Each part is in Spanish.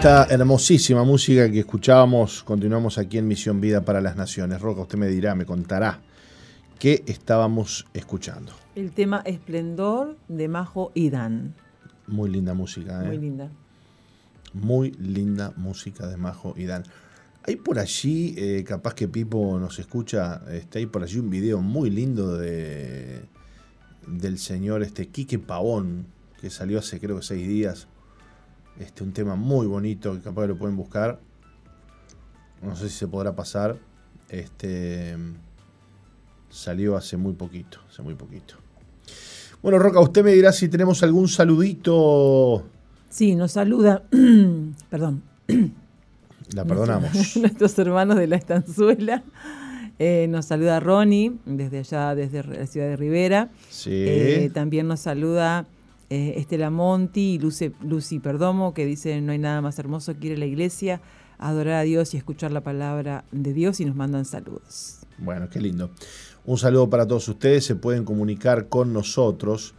Esta hermosísima música que escuchábamos, continuamos aquí en Misión Vida para las Naciones. Roca, usted me dirá, me contará qué estábamos escuchando. El tema Esplendor de Majo y Dan. Muy linda música, ¿eh? Muy linda. Muy linda música de Majo y Dan. Hay por allí, eh, capaz que Pipo nos escucha, está ahí por allí un video muy lindo de del señor este Quique Pavón, que salió hace creo que seis días este, un tema muy bonito que capaz que lo pueden buscar. No sé si se podrá pasar. Este salió hace muy poquito, hace muy poquito. Bueno, Roca, usted me dirá si tenemos algún saludito. Sí, nos saluda, perdón. La perdonamos. Nuestros hermanos de la estanzuela. Eh, nos saluda Ronnie, desde allá, desde la ciudad de Rivera. Sí. Eh, también nos saluda eh, Estela Monti y Lucy, Perdomo, que dice no hay nada más hermoso que ir a la iglesia, adorar a Dios y escuchar la palabra de Dios y nos mandan saludos. Bueno, qué lindo. Un saludo para todos ustedes. Se pueden comunicar con nosotros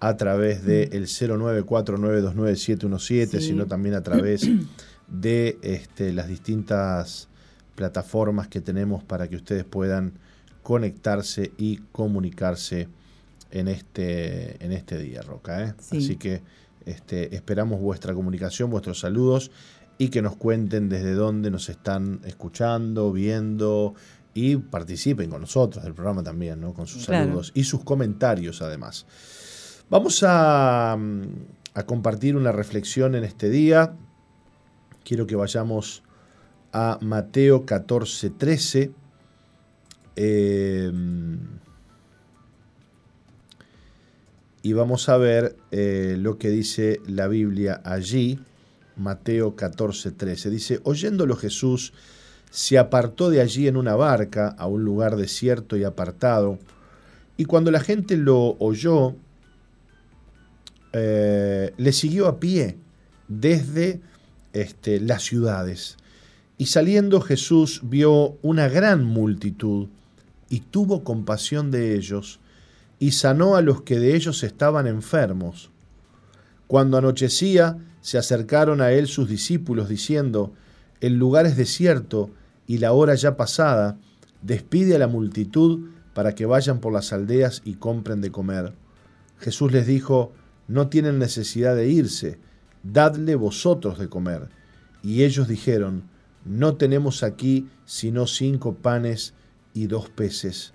a través del de 0949297717, sí. sino también a través de este, las distintas plataformas que tenemos para que ustedes puedan conectarse y comunicarse en este, en este día, Roca. ¿eh? Así que este, esperamos vuestra comunicación, vuestros saludos y que nos cuenten desde dónde nos están escuchando, viendo y participen con nosotros del programa también, ¿no? con sus saludos y sus comentarios además. Vamos a, a, compartir una reflexión en este día. Quiero que vayamos a Mateo 14, 13. Eh, y vamos a ver eh, lo que dice la Biblia allí, Mateo 14, 13. Dice, oyéndolo Jesús, se apartó de allí en una barca a un lugar desierto y apartado, y cuando la gente lo oyó, eh, le siguió a pie desde este, las ciudades. Y saliendo Jesús vio una gran multitud y tuvo compasión de ellos y sanó a los que de ellos estaban enfermos. Cuando anochecía, se acercaron a él sus discípulos, diciendo, El lugar es desierto y la hora ya pasada, despide a la multitud para que vayan por las aldeas y compren de comer. Jesús les dijo, No tienen necesidad de irse, dadle vosotros de comer. Y ellos dijeron, No tenemos aquí sino cinco panes y dos peces.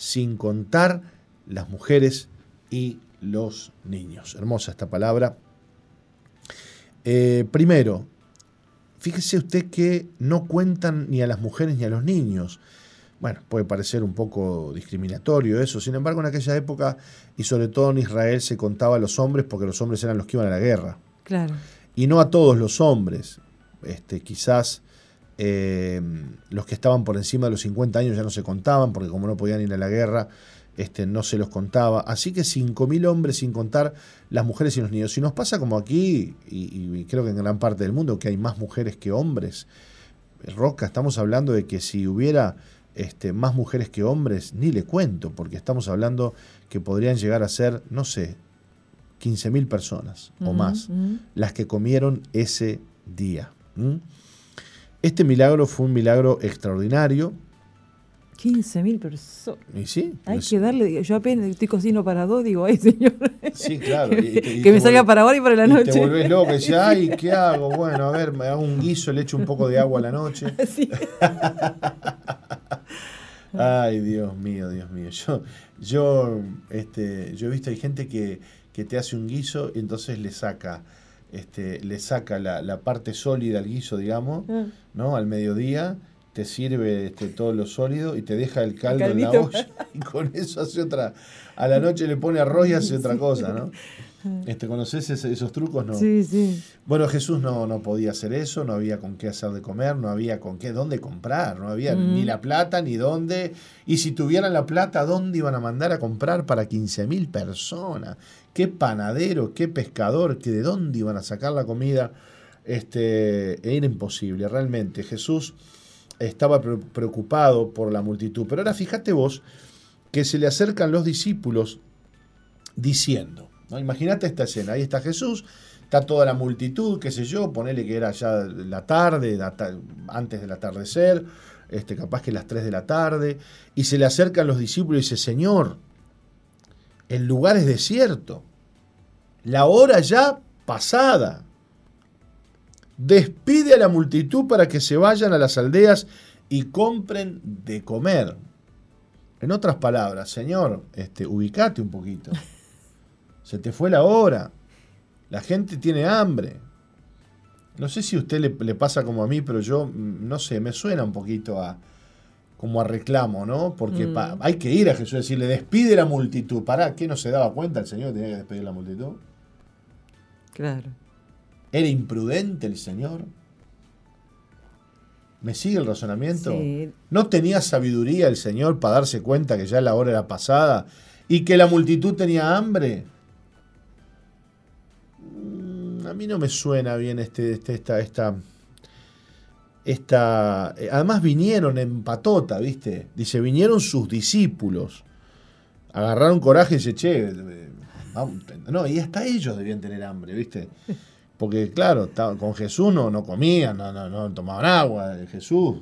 sin contar las mujeres y los niños. Hermosa esta palabra. Eh, primero, fíjese usted que no cuentan ni a las mujeres ni a los niños. Bueno, puede parecer un poco discriminatorio eso, sin embargo en aquella época y sobre todo en Israel se contaba a los hombres porque los hombres eran los que iban a la guerra. Claro. Y no a todos los hombres. Este, quizás eh, los que estaban por encima de los 50 años ya no se contaban porque como no podían ir a la guerra, este, no se los contaba. Así que 5.000 hombres sin contar las mujeres y los niños. Si nos pasa como aquí, y, y creo que en gran parte del mundo, que hay más mujeres que hombres, Roca, estamos hablando de que si hubiera este, más mujeres que hombres, ni le cuento, porque estamos hablando que podrían llegar a ser, no sé, 15.000 personas o más, las que comieron ese día. Este milagro fue un milagro extraordinario. 15.000 personas. Y sí, Hay es- que darle, yo apenas estoy cocino para dos, digo, ay señor, sí, claro. y- y te- y que me salga para ahora y para la noche. te volvés loco, y decís, ay, ¿qué hago? Bueno, a ver, me hago un guiso, le echo un poco de agua a la noche. Sí. Ay, Dios mío, Dios mío. Yo, yo, este, yo he visto, hay gente que, que te hace un guiso y entonces le saca, este, le saca la, la parte sólida al guiso, digamos, Ah. ¿no? Al mediodía, te sirve este, todo lo sólido y te deja el caldo en la olla y con eso hace otra. A la noche le pone arroz y hace otra cosa, ¿no? Este, ¿Conoces esos trucos? No. Sí, sí. Bueno, Jesús no, no podía hacer eso, no había con qué hacer de comer, no había con qué, dónde comprar, no había Mm. ni la plata ni dónde. Y si tuvieran la plata, ¿dónde iban a mandar a comprar para 15.000 personas? ¿Qué panadero, qué pescador, que de dónde iban a sacar la comida? Este, era imposible, realmente. Jesús estaba pre- preocupado por la multitud. Pero ahora fíjate vos que se le acercan los discípulos diciendo, ¿no? Imagínate esta escena, ahí está Jesús, está toda la multitud, qué sé yo, ponele que era ya la tarde, antes del atardecer, este, capaz que las 3 de la tarde, y se le acercan los discípulos y dice, Señor, el lugar es desierto, la hora ya pasada. Despide a la multitud para que se vayan a las aldeas y compren de comer. En otras palabras, Señor, este, ubicate un poquito. Se te fue la hora. La gente tiene hambre. No sé si a usted le, le pasa como a mí, pero yo, mm, no sé, me suena un poquito a como a reclamo, ¿no? Porque Mm. pa- hay que ir a Jesús y decirle, despide la multitud. ¿Para qué no se daba cuenta el Señor que tenía que despedir la multitud? Claro. ¿Era imprudente el Señor? ¿Me sigue el razonamiento? Sí. ¿No tenía sabiduría el Señor para darse cuenta que ya la hora era pasada y que la multitud tenía hambre? Mm, A mí no me suena bien este, este- esta, esta, esta. eh, Además vinieron en patota, ¿viste? Dice, vinieron sus discípulos. Agarraron coraje y dice, che, eh, vamos, no, y hasta ellos debían tener hambre, ¿viste? Porque claro, con Jesús no, no comían, no, no, no tomaban agua, eh, Jesús.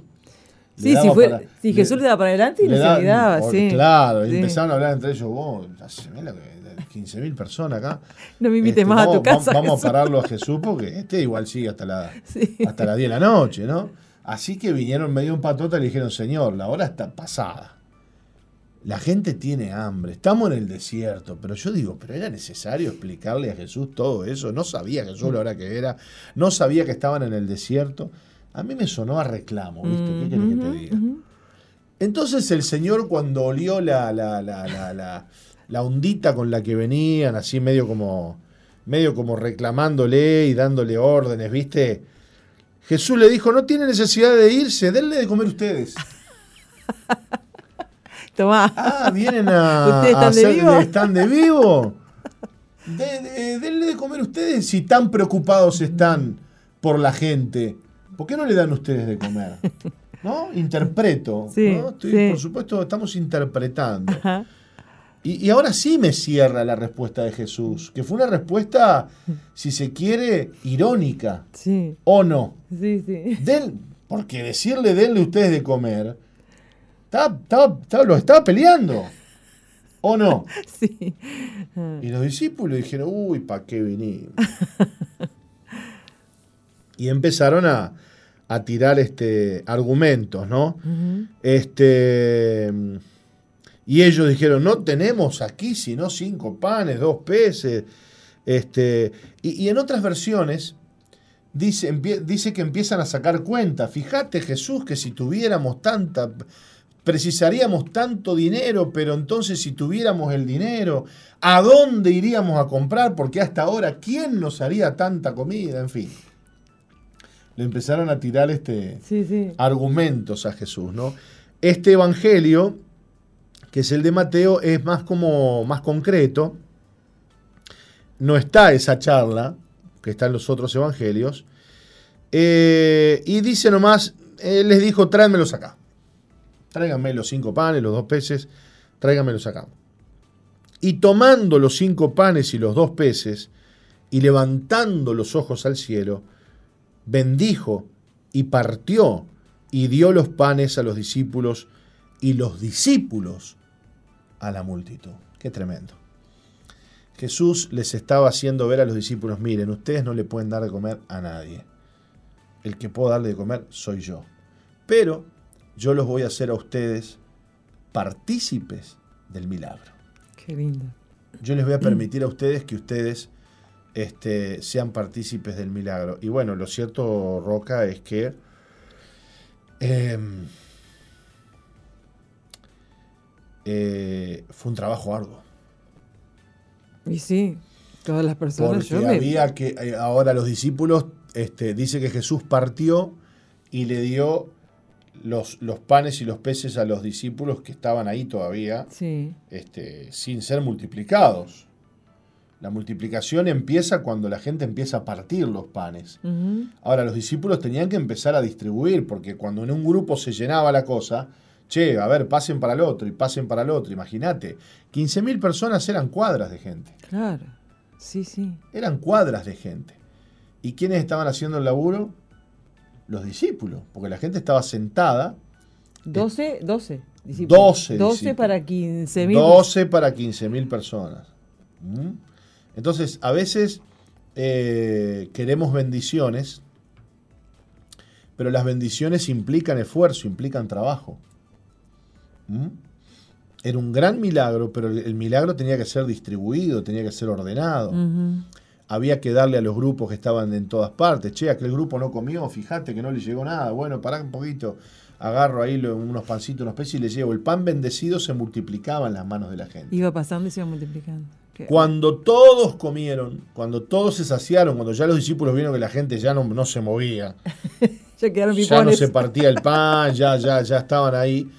le Sí, si, daba fue, para- si le- Jesús le daba para adelante y le no da- se olvidaba, por- sí. Claro, y Sí. empezaron a hablar entre ellos, vos, hace mira que 15.000 personas acá. No me invites Este, más a tu casa. Vamos, Jesús. a pararlo a Jesús porque este igual sigue hasta, la, Sí. hasta las 10 de la noche, ¿no? Así que vinieron medio en patota y le dijeron, Señor, la hora está pasada. La gente tiene hambre, estamos en el desierto, pero yo digo, pero era necesario explicarle a Jesús todo eso, no sabía Jesús la hora que era, no sabía que estaban en el desierto. A mí me sonó a reclamo, ¿viste? ¿Qué querés que te diga? Entonces el señor cuando olió la, la, la, la, la, ondita con la que venían, así medio como, medio como reclamándole y dándole órdenes, ¿viste? Jesús le dijo, no tiene necesidad de irse, denle de comer ustedes. Tomá. Ah, vienen a, ¿Ustedes están a de hacer- vivo? ¿Están de vivo? De- de- denle de comer ustedes si tan preocupados están por la gente. ¿Por qué no le dan ustedes de comer? ¿No? Interpreto. Sí, ¿no? Estoy- sí. Por supuesto, estamos interpretando. Ajá. Y, y ahora sí me cierra la respuesta de Jesús, que fue una respuesta, si se quiere, irónica, Sí, ¿o no? sí, sí. Den- porque decirle denle ustedes de comer, estaba, estaba- estaba- lo estaba peleando, ¿o no? Sí. Ah, Y los discípulos dijeron, uy, ¿para qué vinimos? y empezaron a, a tirar este, argumentos, ¿no? Este, y ellos dijeron, no tenemos aquí sino cinco panes, dos peces. Este, y, y en otras versiones dice, dice que empiezan a sacar cuenta. Fíjate Jesús que si tuviéramos tanta, precisaríamos tanto dinero, pero entonces si tuviéramos el dinero, ¿a dónde iríamos a comprar? Porque hasta ahora, ¿quién nos haría tanta comida? En fin. Le empezaron a tirar este argumentos a Jesús, ¿no? Este evangelio, que es el de Mateo, es más como más concreto. No está esa charla que está en los otros evangelios. Eh, y dice nomás, él les dijo, tráenmelos acá. Tráiganme los cinco panes, los dos peces, tráiganmelos acá. Y tomando los cinco panes y los dos peces, y levantando los ojos al cielo, bendijo y partió y dio los panes a los discípulos y los discípulos a la multitud. Qué tremendo. Jesús les estaba haciendo ver a los discípulos, miren, ustedes no le pueden dar de comer a nadie. El que puedo darle de comer soy yo. Pero yo los voy a hacer a ustedes partícipes del milagro. Qué lindo. Yo les voy a permitir a ustedes que ustedes este, sean partícipes del milagro. Y bueno, lo cierto, Roca, es que em, eh, fue un trabajo arduo. Y sí, todas las personas. Porque había que, eh, ahora los discípulos, este, dice que Jesús partió y le dio los, los, panes y los peces a los discípulos que estaban ahí todavía, este, sin ser multiplicados. La multiplicación empieza cuando la gente empieza a partir los panes. Ahora, los discípulos tenían que empezar a distribuir, porque cuando en un grupo se llenaba la cosa, che, a ver, pasen para el otro y pasen para el otro, imagínate. 15.000 personas eran cuadras de gente. Claro, sí, sí. Eran cuadras de gente. ¿Y quiénes estaban haciendo el laburo? Los discípulos, porque la gente estaba sentada. 12, 12 discípulos. 12, 12 para 15.000. 12 para 15.000 personas. ¿Mm? Entonces, a veces eh, queremos bendiciones, pero las bendiciones implican esfuerzo, implican trabajo. ¿Mm? Era un gran milagro, pero el milagro tenía que ser distribuido, tenía que ser ordenado. Había que darle a los grupos que estaban en todas partes. Che, aquel grupo no comió, fíjate que no le llegó nada. Bueno, pará un poquito. Agarro ahí unos pancitos, unos peces y le llevo. El pan bendecido se multiplicaba en las manos de la gente. Iba pasando y se iba multiplicando. Cuando todos comieron, cuando todos se saciaron, cuando ya los discípulos vieron que la gente ya no, no se movía, ya, quedaron ya no se partía el pan, ya, ya, ya estaban ahí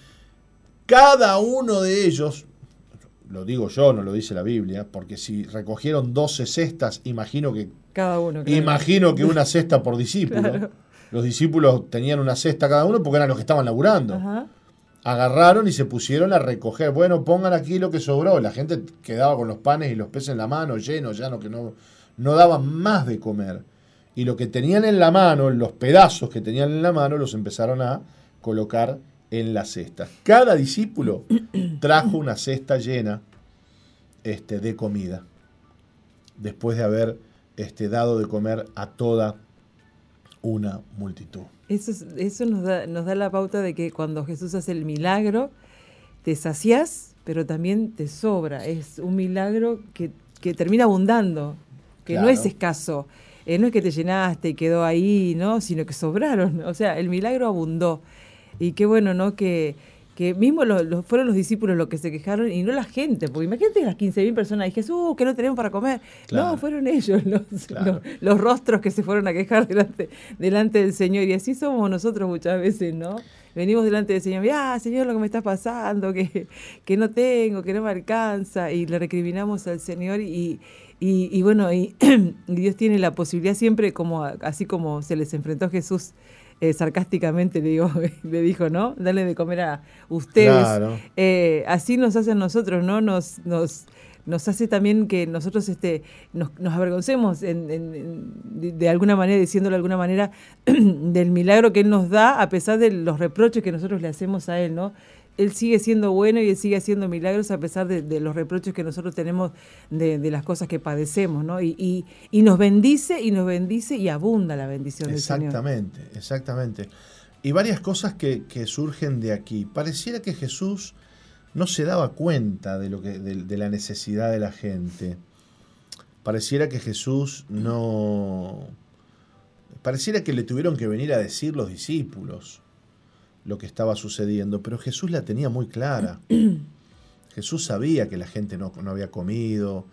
cada uno de ellos, lo digo yo, no lo dice la Biblia, porque si recogieron 12 cestas, imagino que. Cada uno. Imagino que una cesta por discípulo. Los discípulos tenían una cesta cada uno porque eran los que estaban laburando. Agarraron y se pusieron a recoger. Bueno, pongan aquí lo que sobró. La gente quedaba con los panes y los peces en la mano, llenos, ya no, que no, no daban más de comer. Y lo que tenían en la mano, los pedazos que tenían en la mano, los empezaron a colocar en la cesta. Cada discípulo trajo una cesta llena este, de comida, después de haber este, dado de comer a toda una multitud. Eso, eso nos, da, nos da la pauta de que cuando Jesús hace el milagro, te sacias, pero también te sobra. Es un milagro que, termina abundando, que no es escaso. Eh, no es que te llenaste y quedó ahí, ¿no? Sino que sobraron. O sea, el milagro abundó. Y qué bueno, ¿no? Que, que mismo los, fueron los discípulos los que se quejaron y no la gente, porque imagínate las 15.000 personas y Jesús, que no tenemos para comer. No, fueron ellos los, los, rostros que se fueron a quejar delante, delante del Señor. Y así somos nosotros muchas veces, ¿no? Venimos delante del Señor, ah, Señor, lo que me está pasando, que, que no tengo, que no me alcanza, y le recriminamos al Señor y, y, bueno, y, Dios tiene la posibilidad siempre, como así como se les enfrentó Jesús eh, sarcásticamente le, digo, le dijo, ¿no? Dale de comer a ustedes. Eh, así nos hace a nosotros, ¿no? Nos, nos, nos hace también que nosotros este, nos, avergoncemos de, alguna manera, diciéndolo de alguna manera, del milagro que Él nos da, a pesar de los reproches que nosotros le hacemos a Él, ¿no? Él sigue siendo bueno y Él sigue haciendo milagros a pesar de, los reproches que nosotros tenemos de, las cosas que padecemos, ¿no? Y, nos bendice y nos bendice y abunda la bendición del Señor. Exactamente, exactamente. Y varias cosas que, surgen de aquí. Pareciera que Jesús no se daba cuenta de, lo de, la necesidad de la gente. Pareciera que Jesús no pareciera que le tuvieron que venir a decir los discípulos lo que estaba sucediendo, pero Jesús la tenía muy clara. Jesús sabía que la gente no, no había comido,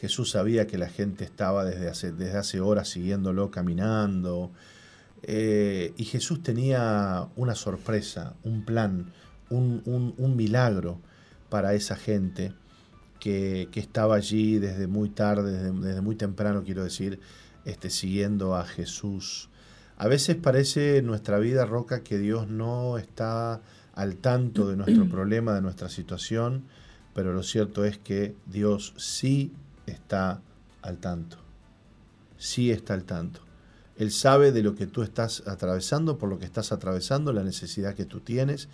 Jesús sabía que la gente estaba desde hace, desde hace horas siguiéndolo caminando, eh, y Jesús tenía una sorpresa, un plan, un, un, milagro para esa gente que, que, estaba allí desde muy tarde, desde, desde, muy temprano, quiero decir, este, siguiendo a Jesús. A veces parece en nuestra vida, Roca, que Dios no está al tanto de nuestro problema, de nuestra situación, pero lo cierto es que Dios sí está al tanto. Sí está al tanto. Él sabe de lo que tú estás atravesando, por lo que estás atravesando, la necesidad que tú tienes.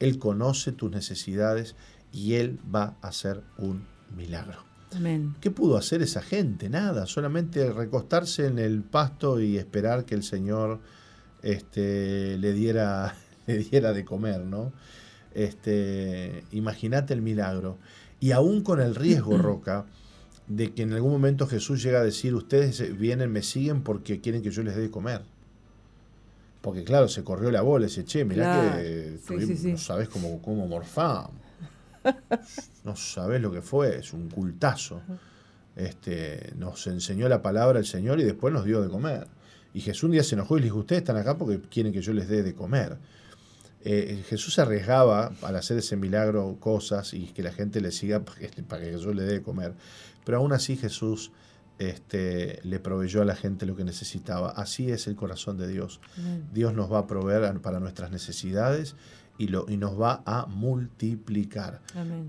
Él conoce tus necesidades y Él va a hacer un milagro. Amén. ¿Qué pudo hacer esa gente? Nada, solamente recostarse en el pasto y esperar que el Señor este, le, diera, le diera de comer, ¿no? Este, Imagínate el milagro. Y aún con el riesgo, Roca, de que en algún momento Jesús llega a decir, ustedes vienen, me siguen porque quieren que yo les dé de comer. Porque claro, se corrió la bola, ese che, mirá que no sabes cómo, cómo morfamos. no sabes lo que fue, es un cultazo. Este, nos enseñó la palabra el Señor y después nos dio de comer. Y Jesús un día se enojó y le dijo, ustedes están acá porque quieren que yo les dé de comer. Eh, Jesús arriesgaba al hacer ese milagro cosas y que la gente le siga para que, para que Jesús le dé de comer. Pero aún así Jesús este, le proveyó a la gente lo que necesitaba. Así es el corazón de Dios. Dios nos va a proveer para nuestras necesidades y, lo, y nos va a multiplicar.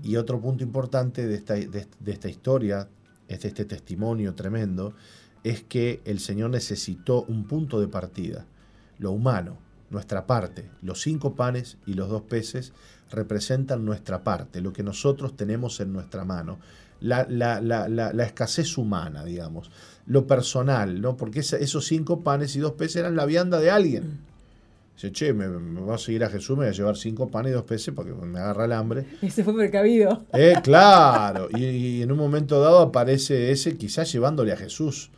Y otro punto importante de esta, de, esta historia, de este testimonio tremendo, es que el Señor necesitó un punto de partida, lo humano, nuestra parte. Los cinco panes y los dos peces representan nuestra parte, lo que nosotros tenemos en nuestra mano la, la, la, la, escasez humana, digamos, lo personal, ¿no? Porque esos cinco panes y dos peces eran la vianda de alguien. Dice, che, me, va a seguir a Jesús, me voy a llevar cinco panes y dos peces porque me agarra el hambre. Ese fue precavido. Eh, claro. Y, en un momento dado aparece ese quizás llevándole a Jesús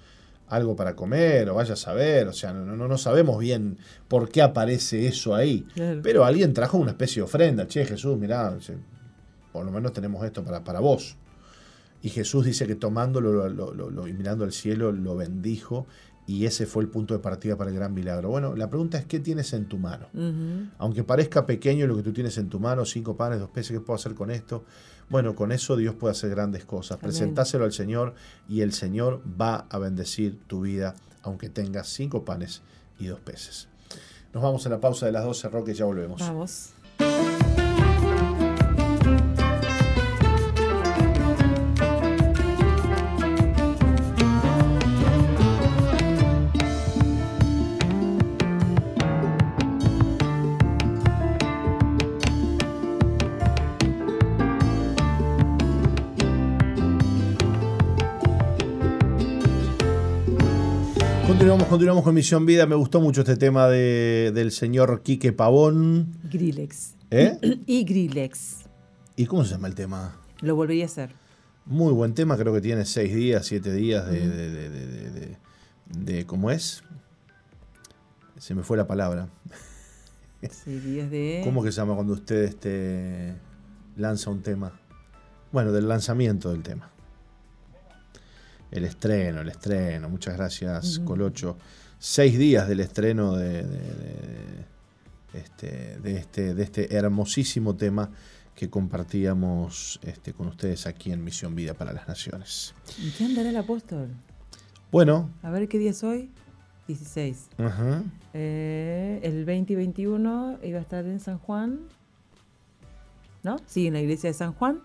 algo para comer, o vaya a saber, o sea, no, no, no sabemos bien por qué aparece eso ahí. Pero alguien trajo una especie de ofrenda, che, Jesús, mirá, por lo menos tenemos esto para, para vos. Y Jesús dice que tomándolo lo, y mirando al cielo lo bendijo y ese fue el punto de partida para el gran milagro. Bueno, la pregunta es, ¿qué tienes en tu mano? Aunque parezca pequeño lo que tú tienes en tu mano, cinco panes, dos peces, ¿qué puedo hacer con esto? Bueno, con eso Dios puede hacer grandes cosas. Presentáselo al Señor y el Señor va a bendecir tu vida, aunque tengas cinco panes y dos peces. Nos vamos a la pausa de las 12, Roque, ya volvemos. Vamos. Continuamos, continuamos con Misión Vida. Me gustó mucho este tema de, del señor Quique Pavón. Grillex. ¿Eh? y Grillex. ¿Y cómo se llama el tema? Lo volvería a hacer. Muy buen tema, creo que tiene seis días, siete días de, de, de, de, ¿Cómo es? Se me fue la palabra. Seis días de. ¿Cómo que se llama cuando usted este, lanza un tema? Bueno, del lanzamiento del tema. El estreno, el estreno. Muchas gracias, Colocho. Seis días del estreno de, este, de, este, de este hermosísimo tema que compartíamos este, con ustedes aquí en Misión Vida para las Naciones. ¿Y qué andará el apóstol? Bueno. A ver qué día es hoy. 16. Eh, el 20 y 21 iba a estar en San Juan. ¿No? Sí, en la iglesia de San Juan.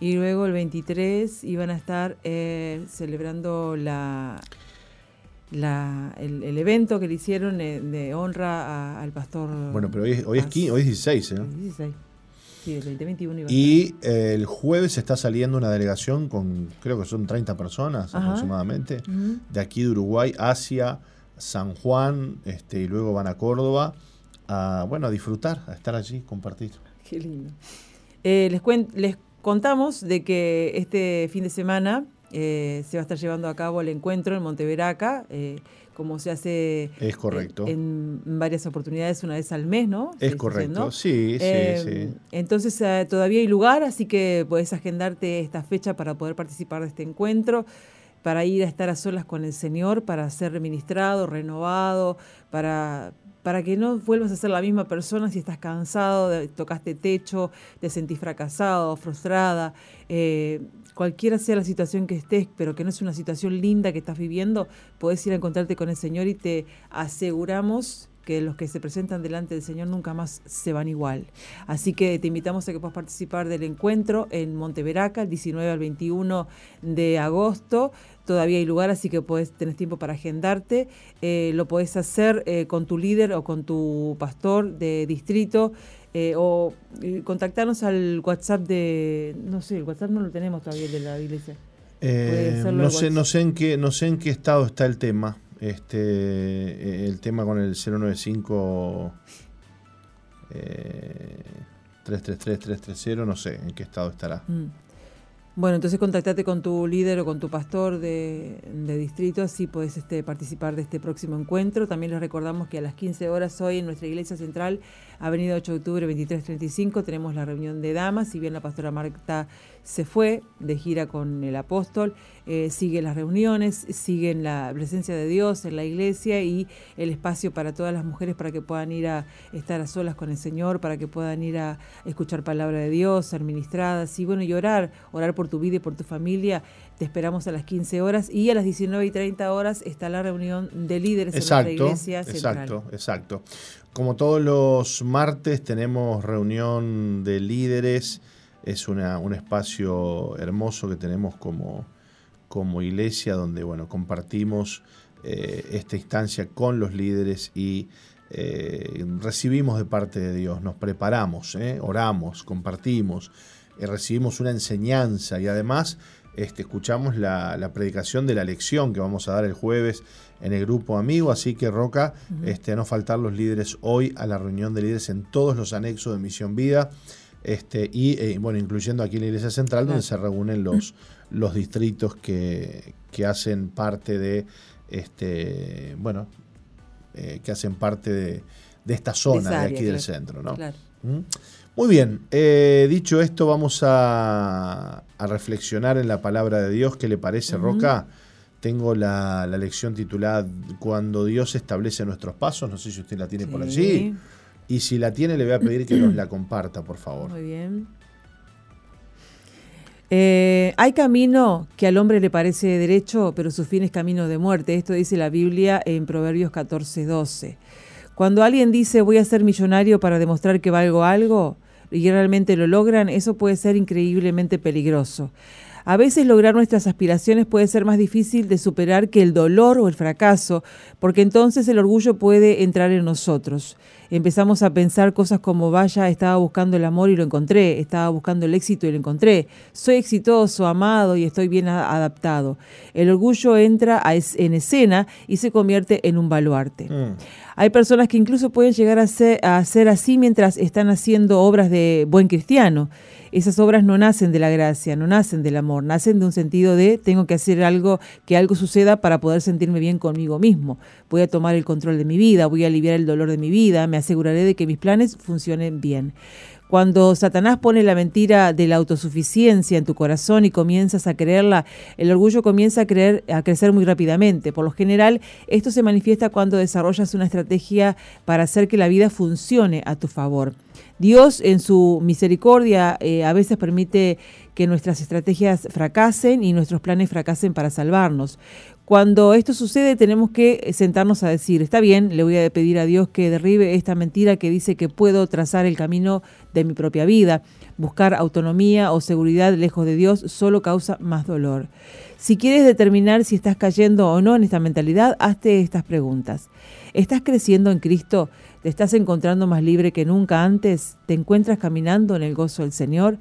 Y luego el 23 iban a estar eh, celebrando la, la, el, evento que le hicieron de, honra al pastor. Bueno, pero hoy, es, hoy es 16, ¿eh? 16. Sí, el 2021 iba Y eh, el jueves está saliendo una delegación con, creo que son 30 personas aproximadamente, de aquí de Uruguay hacia San Juan, este, y luego van a Córdoba a, bueno, a disfrutar, a estar allí, compartir. Qué lindo. Eh, les, les contamos de que este fin de semana eh, se va a estar llevando a cabo el encuentro en Monteveraca, eh, como se hace Es correcto. en varias oportunidades, una vez al mes, ¿no? Es correcto, ¿no? sí, sí, Eh, sí. Entonces eh, todavía hay lugar, así que puedes agendarte esta fecha para poder participar de este encuentro, para ir a estar a solas con el Señor, para ser ministrado, renovado, para, para que no vuelvas a ser la misma persona si estás cansado, de- tocaste techo, te sentís fracasado, frustrada. eh, cualquiera sea la situación que estés, pero que no es una situación linda que estás viviendo, puedes ir a encontrarte con el Señor y te aseguramos que los que se presentan delante del Señor nunca más se van igual. Así que te invitamos a que puedas participar del encuentro en Monteveraca, el 19 al 21 de agosto. Todavía hay lugar, así que puedes, tenés tiempo para agendarte. Eh, lo podés hacer eh, con tu líder o con tu pastor de distrito. eh, o contactarnos al WhatsApp de, no sé, el WhatsApp no lo tenemos todavía de la iglesia. No sé, no sé en qué, no sé en qué estado está el tema. Este, eh, el tema con el 095 eh, 333-330, no sé en qué estado estará. Mm. Bueno, entonces contactate con tu líder o con tu pastor de, distrito, así puedes este, participar de este próximo encuentro. También les recordamos que a las 15 horas hoy en nuestra iglesia central, Avenida 8 de Octubre 2335, tenemos la reunión de damas. Si bien la pastora Marta se fue de gira con el apóstol, eh, sigue las reuniones, siguen la presencia de Dios en la iglesia y el espacio para todas las mujeres para que puedan ir a estar a solas con el Señor, para que puedan ir a escuchar palabra de Dios, ser ministradas y bueno, y orar, orar por tu vida y por tu familia. Te esperamos a las 15 horas y a las 19 y 30 horas está la reunión de líderes en nuestra Exacto, iglesia central. exacto, exacto. Como todos los martes tenemos reunión de líderes, es un espacio hermoso que tenemos como, como iglesia donde bueno, compartimos eh, esta instancia con los líderes y eh, recibimos de parte de Dios, nos preparamos, eh, oramos, compartimos, recibimos una enseñanza y además este, escuchamos la, la predicación de la lección que vamos a dar el jueves en el grupo amigo, así que Roca, este, a no faltar los líderes hoy a la reunión de líderes en todos los anexos de Misión Vida, este, y eh, bueno, incluyendo aquí en la Iglesia Central, donde se reúnen los, los distritos que, que hacen parte de este, bueno, eh, que hacen parte de, de esta zona de, aquí del claro. centro, ¿no? Claro. ¿Mm? Muy bien, eh, dicho esto, vamos a, a reflexionar en la palabra de Dios. ¿Qué le parece. Roca? Tengo la, la lección titulada Cuando Dios establece nuestros pasos. No sé si usted la tiene por allí. Y si la tiene, le voy a pedir que nos la comparta, por favor. Muy bien. Eh, hay camino que al hombre le parece derecho, pero su fin es camino de muerte. Esto dice la Biblia en Proverbios 14, 12. Cuando alguien dice voy a ser millonario para demostrar que valgo algo y realmente lo logran, eso puede ser increíblemente peligroso. A veces lograr nuestras aspiraciones puede ser más difícil de superar que el dolor o el fracaso, porque entonces el orgullo puede entrar en nosotros. Empezamos a pensar cosas como, vaya, estaba buscando el amor y lo encontré, estaba buscando el éxito y lo encontré, soy exitoso, amado y estoy bien adaptado. El orgullo entra a es- en escena y se convierte en un baluarte. Mm, Hay personas que incluso pueden llegar a ser, a ser así mientras están haciendo obras de buen cristiano. Esas obras no nacen de la gracia, no nacen del amor, nacen de un sentido de tengo que hacer algo, que algo suceda para poder sentirme bien conmigo mismo. Voy a tomar el control de mi vida, voy a aliviar el dolor de mi vida, me aseguraré de que mis planes funcionen bien. Cuando Satanás pone la mentira de la autosuficiencia en tu corazón y comienzas a creerla, el orgullo comienza a, creer, a crecer muy rápidamente. Por lo general, esto se manifiesta cuando desarrollas una estrategia para hacer que la vida funcione a tu favor. Dios, en su misericordia, eh, a veces permite que nuestras estrategias fracasen y nuestros planes fracasen para salvarnos. Cuando esto sucede tenemos que sentarnos a decir, está bien, le voy a pedir a Dios que derribe esta mentira que dice que puedo trazar el camino de mi propia vida. Buscar autonomía o seguridad lejos de Dios solo causa más dolor. Si quieres determinar si estás cayendo o no en esta mentalidad, hazte estas preguntas. ¿Estás creciendo en Cristo? ¿Te estás encontrando más libre que nunca antes? ¿Te encuentras caminando en el gozo del Señor?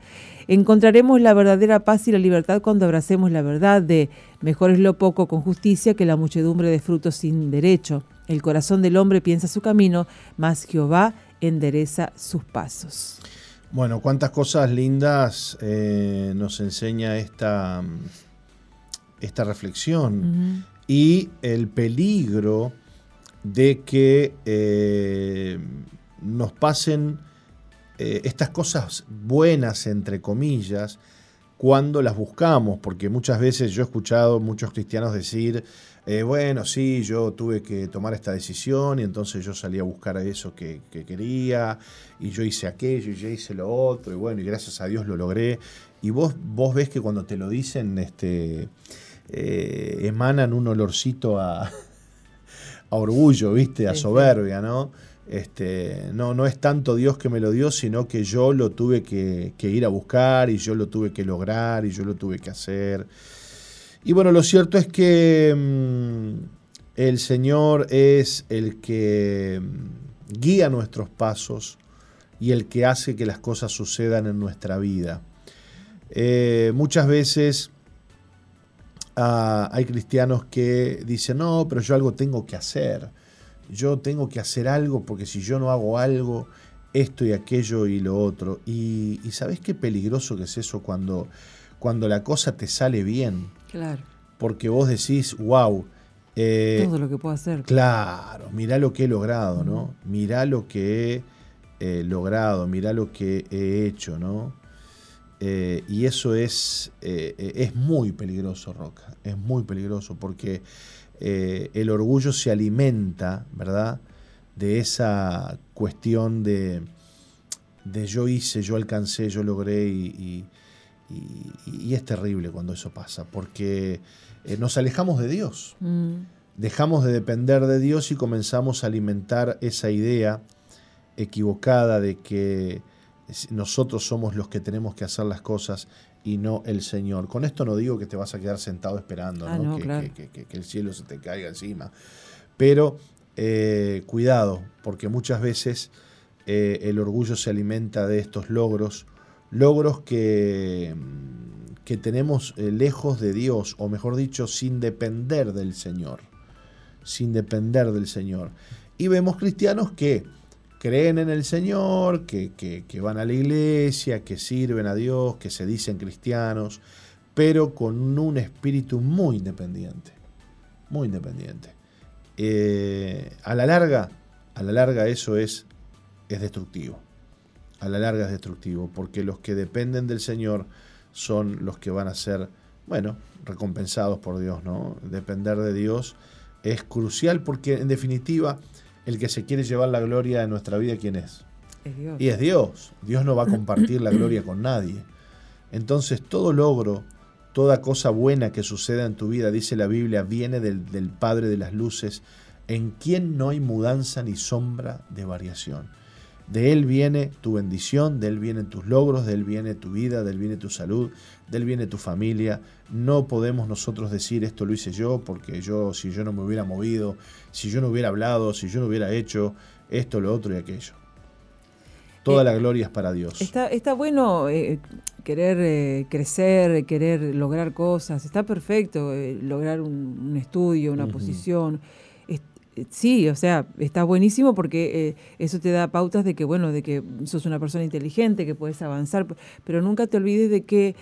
Encontraremos la verdadera paz y la libertad cuando abracemos la verdad de mejor es lo poco con justicia que la muchedumbre de frutos sin derecho. El corazón del hombre piensa su camino, mas Jehová endereza sus pasos. Bueno, cuántas cosas lindas eh, nos enseña esta, esta reflexión. Y el peligro de que eh, nos pasen eh, estas cosas buenas, entre comillas, cuando las buscamos, porque muchas veces yo he escuchado muchos cristianos decir, eh, bueno, sí, yo tuve que tomar esta decisión y entonces yo salí a buscar eso que, quería y yo hice aquello y yo hice lo otro y bueno, y gracias a Dios lo logré. Y vos, vos ves que cuando te lo dicen, este, emanan un olorcito a, a orgullo, ¿viste? A soberbia, ¿no? Este, no, no es tanto Dios que me lo dio, sino que yo lo tuve que, ir a buscar y yo lo tuve que lograr y yo lo tuve que hacer. Y bueno, lo cierto es que mm, el Señor es el que mm, guía nuestros pasos y el que hace que las cosas sucedan en nuestra vida. Eh, muchas veces hay cristianos que dicen, no, pero yo algo tengo que hacer. Yo tengo que hacer algo porque si yo no hago algo, esto y aquello y lo otro. Y, ¿sabes qué peligroso que es eso cuando, cuando la cosa te sale bien? Claro. Porque vos decís, wow. Eh, Todo lo que puedo hacer. Claro, mirá lo que he logrado, ¿no? Mirá lo que he eh, logrado, mirá lo que he hecho, ¿no? Eh, y eso es, es muy peligroso, Roca. Es muy peligroso porque el orgullo se alimenta, ¿verdad? De esa cuestión de, de yo hice, yo alcancé, yo logré y, es terrible cuando eso pasa porque nos alejamos de Dios. Mm. Dejamos de depender de Dios y comenzamos a alimentar esa idea equivocada de que nosotros somos los que tenemos que hacer las cosas y no el Señor. Con esto no digo que te vas a quedar sentado esperando ah, que, el cielo se te caiga encima. Pero eh, cuidado, porque muchas veces eh, el orgullo se alimenta de estos logros, logros que, tenemos eh, lejos de Dios, o mejor dicho, sin depender del Señor. Sin depender del Señor. Y vemos cristianos que creen en el Señor, que, van a la iglesia, que sirven a Dios, que se dicen cristianos, pero con un espíritu muy independiente, muy independiente. Eh, a la larga, a la larga eso es, es destructivo. A la larga es destructivo, porque los que dependen del Señor son los que van a ser, bueno, recompensados por Dios, ¿no? Depender de Dios es crucial porque en definitiva el que se quiere llevar la gloria de nuestra vida, ¿quién es? Es Dios. Y es Dios. Dios no va a compartir la gloria con nadie. Entonces todo logro, toda cosa buena que suceda en tu vida, dice la Biblia, viene del, del Padre de las Luces, en quien no hay mudanza ni sombra de variación. De Él viene tu bendición, de Él vienen tus logros, de Él viene tu vida, de Él viene tu salud, de Él viene tu familia. No podemos nosotros decir esto lo hice yo, porque yo, si yo no me hubiera movido, si yo no hubiera hablado, si yo no hubiera hecho esto, lo otro y aquello. Toda eh, la gloria es para Dios. Está, está bueno eh, querer eh, crecer, querer lograr cosas, está perfecto lograr un, estudio, una posición sí, o sea, está buenísimo porque eso te da pautas de que, bueno, de que sos una persona inteligente, que puedes avanzar, pero nunca te olvides de que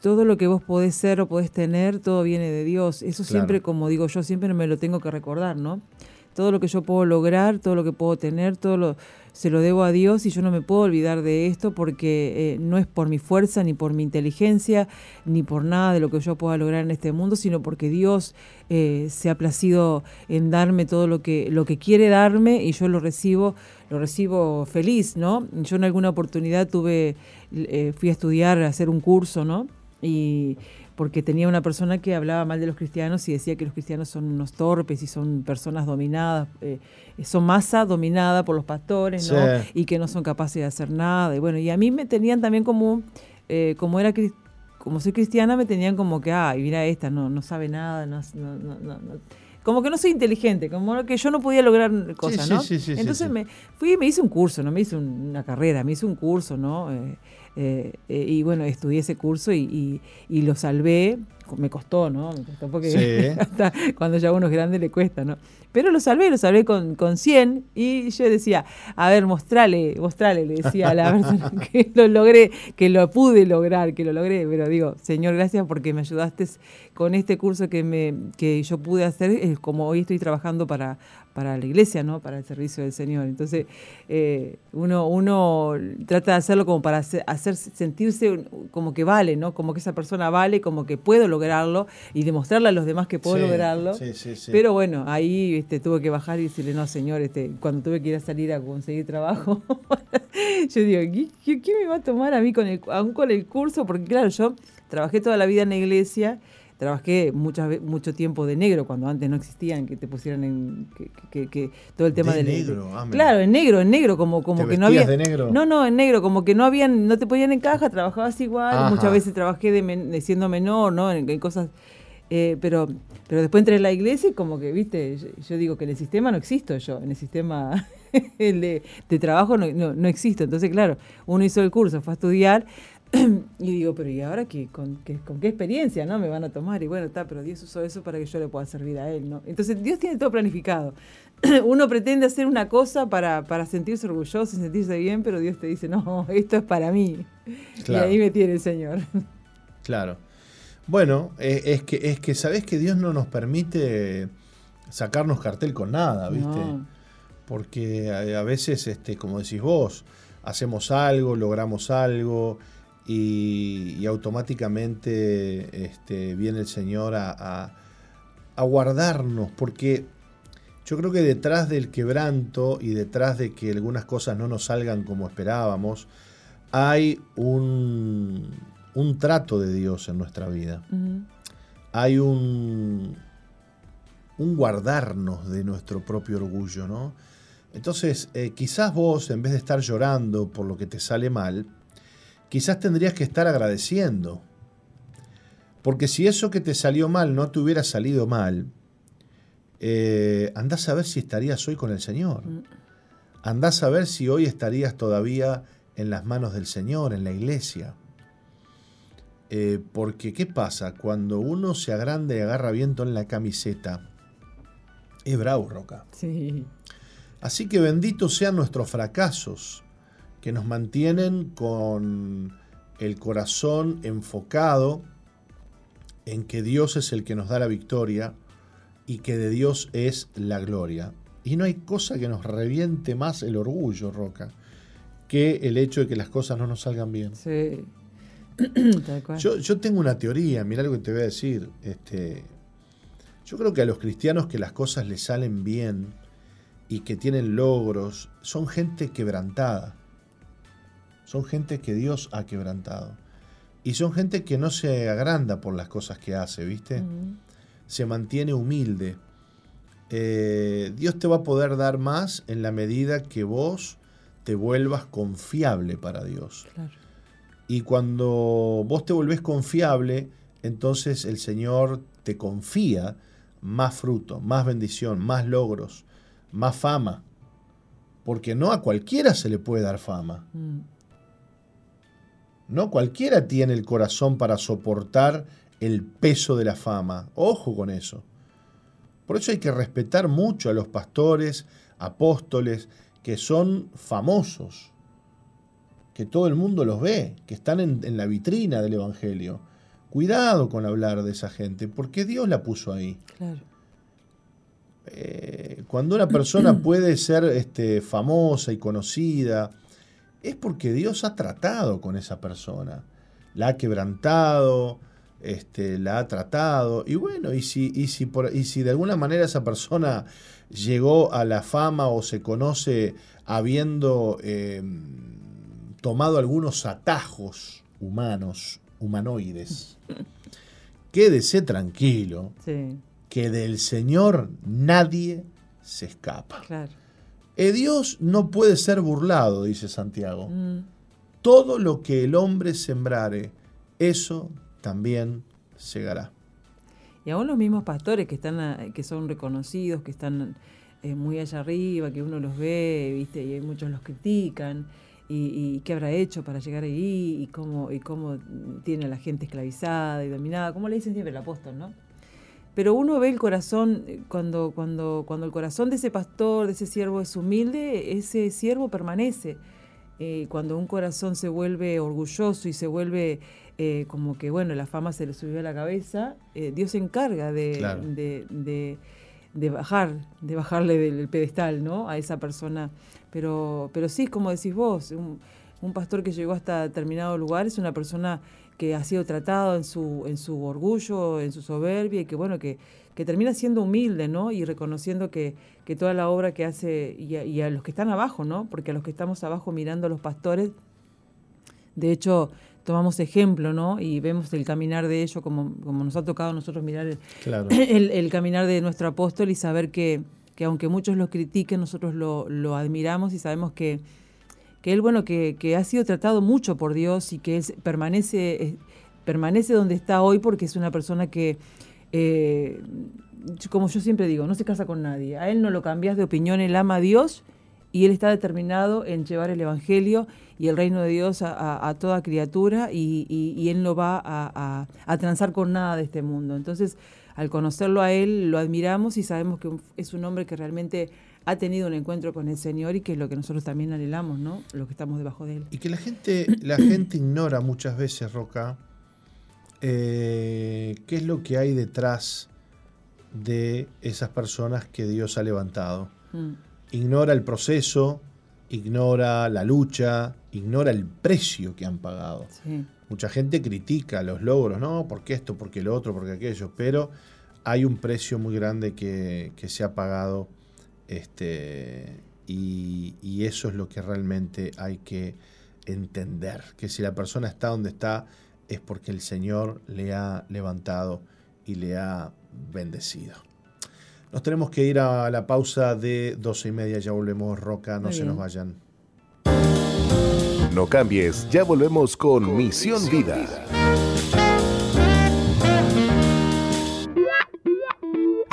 todo lo que vos podés ser o podés tener, todo viene de Dios. Eso siempre, como digo yo, siempre me lo tengo que recordar, ¿no? Todo lo que yo puedo lograr, todo lo que puedo tener, todo lo, se lo debo a Dios y yo no me puedo olvidar de esto porque eh, no es por mi fuerza, ni por mi inteligencia, ni por nada de lo que yo pueda lograr en este mundo, sino porque Dios eh, se ha placido en darme todo lo que, lo que quiere darme y yo lo recibo, lo recibo feliz, ¿no? Yo en alguna oportunidad tuve, eh, fui a estudiar, a hacer un curso, ¿no? y porque tenía una persona que hablaba mal de los cristianos y decía que los cristianos son unos torpes y son personas dominadas, eh, son masa dominada por los pastores, ¿no? Y que no son capaces de hacer nada. Y bueno, y a mí me tenían también como, eh, como era como soy cristiana, me tenían como que, ay, mira esta, no, no sabe nada, no, como que no soy inteligente, como que yo no podía lograr cosas, ¿no? Entonces me fui y me hice un curso, no me hice una carrera, me hice un curso, ¿no? Eh, eh, eh, y bueno, estudié ese curso y, lo salvé. Me costó, ¿no? Me costó porque hasta cuando ya uno es grande le cuesta, ¿no? Pero lo salvé, lo salvé con, con 100 y yo decía, a ver, mostrale, mostrale, le decía a la persona que lo logré, que lo pude lograr, que lo logré, pero digo, Señor, gracias porque me ayudaste con este curso que, me, que yo pude hacer, es como hoy estoy trabajando para, para la iglesia, ¿no? Para el servicio del Señor. Entonces, eh, uno, uno trata de hacerlo como para hacer, sentirse como que vale, ¿no? Como que esa persona vale, como que puedo lograrlo y demostrarle a los demás que puedo lograrlo. Sí, sí, Pero bueno, ahí este, tuve que bajar y decirle, no, señor, este, cuando tuve que ir a salir a conseguir trabajo, yo digo, ¿qué, me va a tomar a mí con el, aún con el curso? Porque claro, yo trabajé toda la vida en la iglesia trabajé muchas, mucho tiempo de negro cuando antes no existían que te pusieran en que, todo el tema de del negro ah, claro en negro en negro como como que no había de negro? no no en negro como que no habían no te ponían en caja trabajabas igual muchas veces trabajé de, siendo menor no en, cosas eh, pero pero después entré en la iglesia y como que viste yo, digo que en el sistema no existo yo en el sistema de, de, trabajo no, no, no existo. Entonces claro uno hizo el curso fue a estudiar y digo, pero ¿y ahora qué, con, qué, con qué experiencia no me van a tomar? Y bueno, está, pero Dios usó eso para que yo le pueda servir a Él, ¿no? Entonces Dios tiene todo planificado. Uno pretende hacer una cosa para, para sentirse orgulloso y sentirse bien, pero Dios te dice, no, esto es para mí. Y ahí me tiene el Señor. Claro. Bueno, eh, es, que, es que sabes que Dios no nos permite sacarnos cartel con nada, ¿viste? Porque a, a, veces, este, como decís vos, hacemos algo, logramos algo, y, automáticamente este, viene el Señor a, guardarnos, porque yo creo que detrás del quebranto y detrás de que algunas cosas no nos salgan como esperábamos, hay un, trato de Dios en nuestra vida. Hay un, un guardarnos de nuestro propio orgullo, ¿no? Entonces, eh, quizás vos, en vez de estar llorando por lo que te sale mal, quizás tendrías que estar agradeciendo. Porque si eso que te salió mal no te hubiera salido mal, eh, andás a ver si estarías hoy con el Señor. Mm. Andás a ver si hoy estarías todavía en las manos del Señor, en la iglesia. Eh, porque, ¿qué pasa? Cuando uno se agranda y agarra viento en la camiseta, es bravo, Roca. Sí. Así que benditos sean nuestros fracasos, que nos mantienen con el corazón enfocado en que Dios es el que nos da la victoria y que de Dios es la gloria. Y no hay cosa que nos reviente más el orgullo, Roca, que el hecho de que las cosas no nos salgan bien. Sí. yo, yo, tengo una teoría, mira lo que te voy a decir. Este, yo creo que a los cristianos que las cosas les salen bien y que tienen logros, son gente quebrantada. Son gente que Dios ha quebrantado. Y son gente que no se agranda por las cosas que hace, ¿viste? Se mantiene humilde. Eh, Dios te va a poder dar más en la medida que vos te vuelvas confiable para Dios. Y cuando vos te volvés confiable, entonces el Señor te confía más fruto, más bendición, más logros, más fama. Porque no a cualquiera se le puede dar fama. Mm. No cualquiera tiene el corazón para soportar el peso de la fama. Ojo con eso. Por eso hay que respetar mucho a los pastores, apóstoles, que son famosos, que todo el mundo los ve, que están en, la vitrina del Evangelio. Cuidado con hablar de esa gente, porque Dios la puso ahí. Claro. Eh, cuando una persona puede ser este, famosa y conocida, es porque Dios ha tratado con esa persona, la ha quebrantado, este, la ha tratado, y bueno, y si, y si, por, y si de alguna manera esa persona llegó a la fama o se conoce habiendo em, tomado algunos atajos humanos, humanoides, quédese tranquilo, que del Señor nadie se escapa. Claro. Eh, Dios no puede ser burlado, dice Santiago. Mm. Todo lo que el hombre sembrare, eso también segará. Y aún los mismos pastores que están que son reconocidos, que están eh, muy allá arriba, que uno los ve, viste, y muchos los critican. y, qué habrá hecho para llegar ahí y cómo, y cómo tiene a la gente esclavizada y dominada, como le dicen siempre el apóstol, ¿no? Pero uno ve el corazón, eh, cuando, cuando, cuando el corazón de ese pastor, de ese siervo es humilde, ese siervo permanece. Eh, cuando un corazón se vuelve orgulloso y se vuelve eh, como que, bueno, la fama se le subió a la cabeza, Dios se encarga de, de, bajar, de bajarle del pedestal, ¿no? A esa persona pero, pero sí, como decís vos, un, un pastor que llegó hasta determinado lugar es una persona que ha sido tratado en su, en su orgullo, en su soberbia, y que bueno, que, que termina siendo humilde, ¿no? Y reconociendo que, que toda la obra que hace, y a, y a, los que están abajo, ¿no? Porque a los que estamos abajo mirando a los pastores, de hecho, tomamos ejemplo, ¿no? Y vemos el caminar de ellos, como, como nos ha tocado a nosotros mirar el, el, el caminar de nuestro apóstol y saber que, que aunque muchos lo critiquen, nosotros lo, admiramos y sabemos que, que él, bueno, que, ha sido tratado mucho por Dios y que él permanece, permanece donde está hoy porque es una persona que, eh, como yo siempre digo, no se casa con nadie. A él no lo cambias de opinión, él ama a Dios y él está determinado en llevar el Evangelio y el reino de Dios a, toda criatura y, él no va a, a, transar con nada de este mundo. Entonces, al conocerlo a él, lo admiramos y sabemos que es un hombre que realmente ha tenido un encuentro con el Señor y que es lo que nosotros también anhelamos, ¿no? Los que estamos debajo de él. Y que la gente, la gente ignora muchas veces, Roca, eh, qué es lo que hay detrás de esas personas que Dios ha levantado. Mm. Ignora el proceso, ignora la lucha, ignora el precio que han pagado. Mucha gente critica los logros, ¿no? Porque esto, porque lo otro, porque aquello, pero hay un precio muy grande que, se ha pagado este, y, y, eso es lo que realmente hay que entender, que si la persona está donde está es porque el Señor le ha levantado y le ha bendecido. Nos tenemos que ir a la pausa de doce y media, ya volvemos, Roca, no se nos vayan. No cambies, ya volvemos con Misión Vida.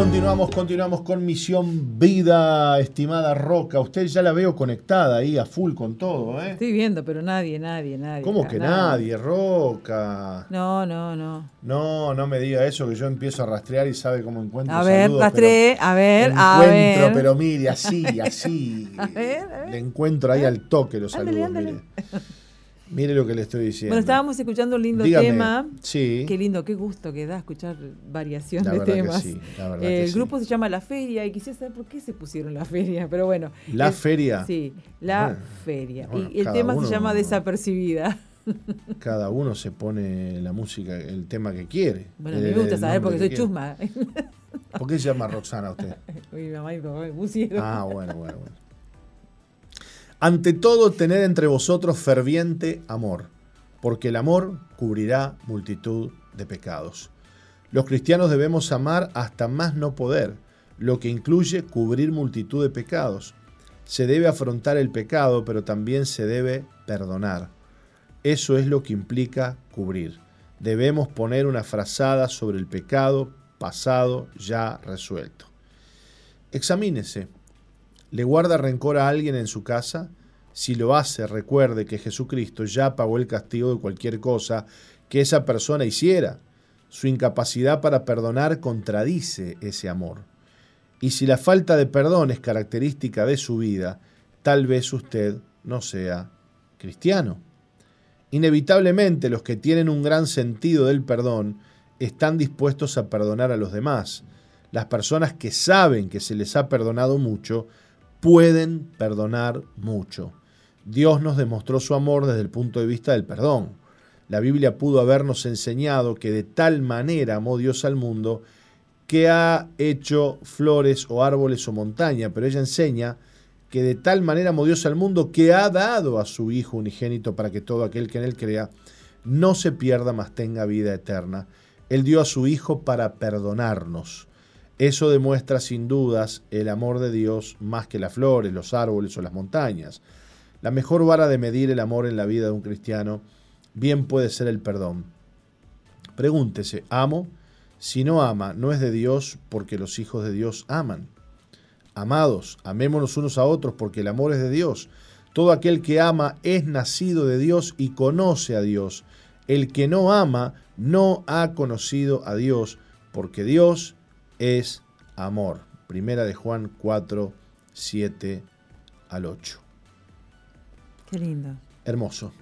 Continuamos, continuamos con Misión Vida, estimada Roca. Usted ya la veo conectada ahí a full con todo, ¿eh? Estoy viendo, pero nadie, nadie, nadie. ¿Cómo que nadie, Roca? No, no, no. No, no me diga eso, que yo empiezo a rastrear y sabe cómo encuentro A ver, rastreé, a ver, a ver. Encuentro, pero mire, así, así. a ver, a ver. Le encuentro ahí al toque los saludos, mire. Mire lo que le estoy diciendo. Bueno, estábamos escuchando un lindo tema. Sí. Qué lindo, qué gusto que da escuchar variación de temas. sí, la verdad el grupo se llama La Feria y quisiera saber por qué se pusieron La Feria, pero bueno. ¿La Feria? Sí, La Feria. y el tema se llama Desapercibida. Cada uno se pone la música, el tema que quiere. Bueno, me gusta saber porque soy chusma. ¿Por qué se llama Roxana usted? Mi mamá y papá me pusieron. Ah, bueno, bueno, bueno. Ante todo, tened entre vosotros ferviente amor, porque el amor cubrirá multitud de pecados. Los cristianos debemos amar hasta más no poder, lo que incluye cubrir multitud de pecados. Se debe afrontar el pecado, pero también se debe perdonar. Eso es lo que implica cubrir. Debemos poner una frazada sobre el pecado pasado ya resuelto. Examínese ¿Le guarda rencor a alguien en su casa? Si lo hace, recuerde que Jesucristo ya pagó el castigo de cualquier cosa que esa persona hiciera. Su incapacidad para perdonar contradice ese amor. Y si la falta de perdón es característica de su vida, tal vez usted no sea cristiano. Inevitablemente los que tienen un gran sentido del perdón están dispuestos a perdonar a los demás. Las personas que saben que se les ha perdonado mucho pueden perdonar mucho. Dios nos demostró su amor desde el punto de vista del perdón. La Biblia pudo habernos enseñado que de tal manera amó Dios al mundo que ha hecho flores o árboles o montaña, pero ella enseña que de tal manera amó Dios al mundo que ha dado a su Hijo unigénito para que todo aquel que en él crea no se pierda, mas tenga vida eterna. Él dio a su Hijo para perdonarnos. Eso demuestra sin dudas el amor de Dios más que las flores, los árboles o las montañas. La mejor vara de medir el amor en la vida de un cristiano bien puede ser el perdón. Pregúntese, ¿amo? Si no ama, no es de Dios porque los hijos de Dios aman. Amados, amémonos unos a otros porque el amor es de Dios. Todo aquel que ama es nacido de Dios y conoce a Dios. El que no ama no ha conocido a Dios porque Dios es amor. Primera de Juan 4, 7 al 8. Qué lindo. Hermoso,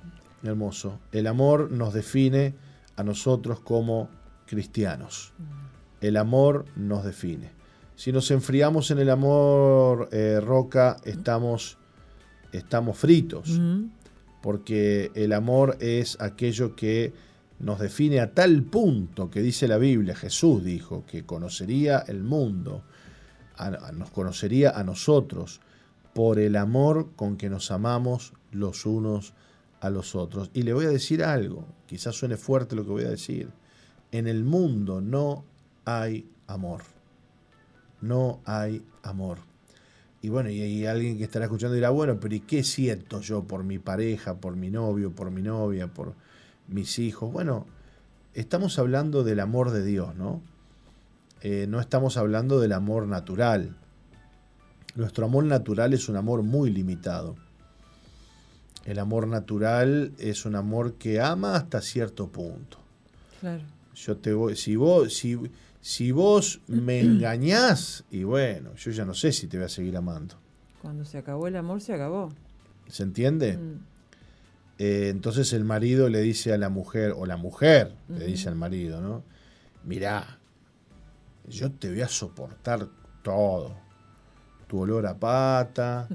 hermoso. El amor nos define a nosotros como cristianos. Mm. El amor nos define. Si nos enfriamos en el amor, eh, Roca, estamos, estamos fritos, porque el amor es aquello que nos define a tal punto que dice la Biblia, Jesús dijo, que conocería el mundo, nos conocería a nosotros por el amor con que nos amamos los unos a los otros. Y le voy a decir algo, quizás suene fuerte lo que voy a decir, en el mundo no hay amor no hay amor. Y bueno, y alguien que estará escuchando dirá, bueno, pero ¿y qué siento yo por mi pareja, por mi novio, por mi novia, por mis hijos? Bueno, estamos hablando del amor de Dios, ¿no? Eh, no estamos hablando del amor natural. Nuestro amor natural es un amor muy limitado. El amor natural es un amor que ama hasta cierto punto. Claro. Yo te voy, si vos, si, si vos me engañás, y bueno, yo ya no sé si te voy a seguir amando. Cuando se acabó el amor, se acabó. ¿Se entiende? Mm. Eh, entonces el marido le dice a la mujer, o la mujer le dice al marido, ¿no? Mirá, yo te voy a soportar todo. Tu olor a pata,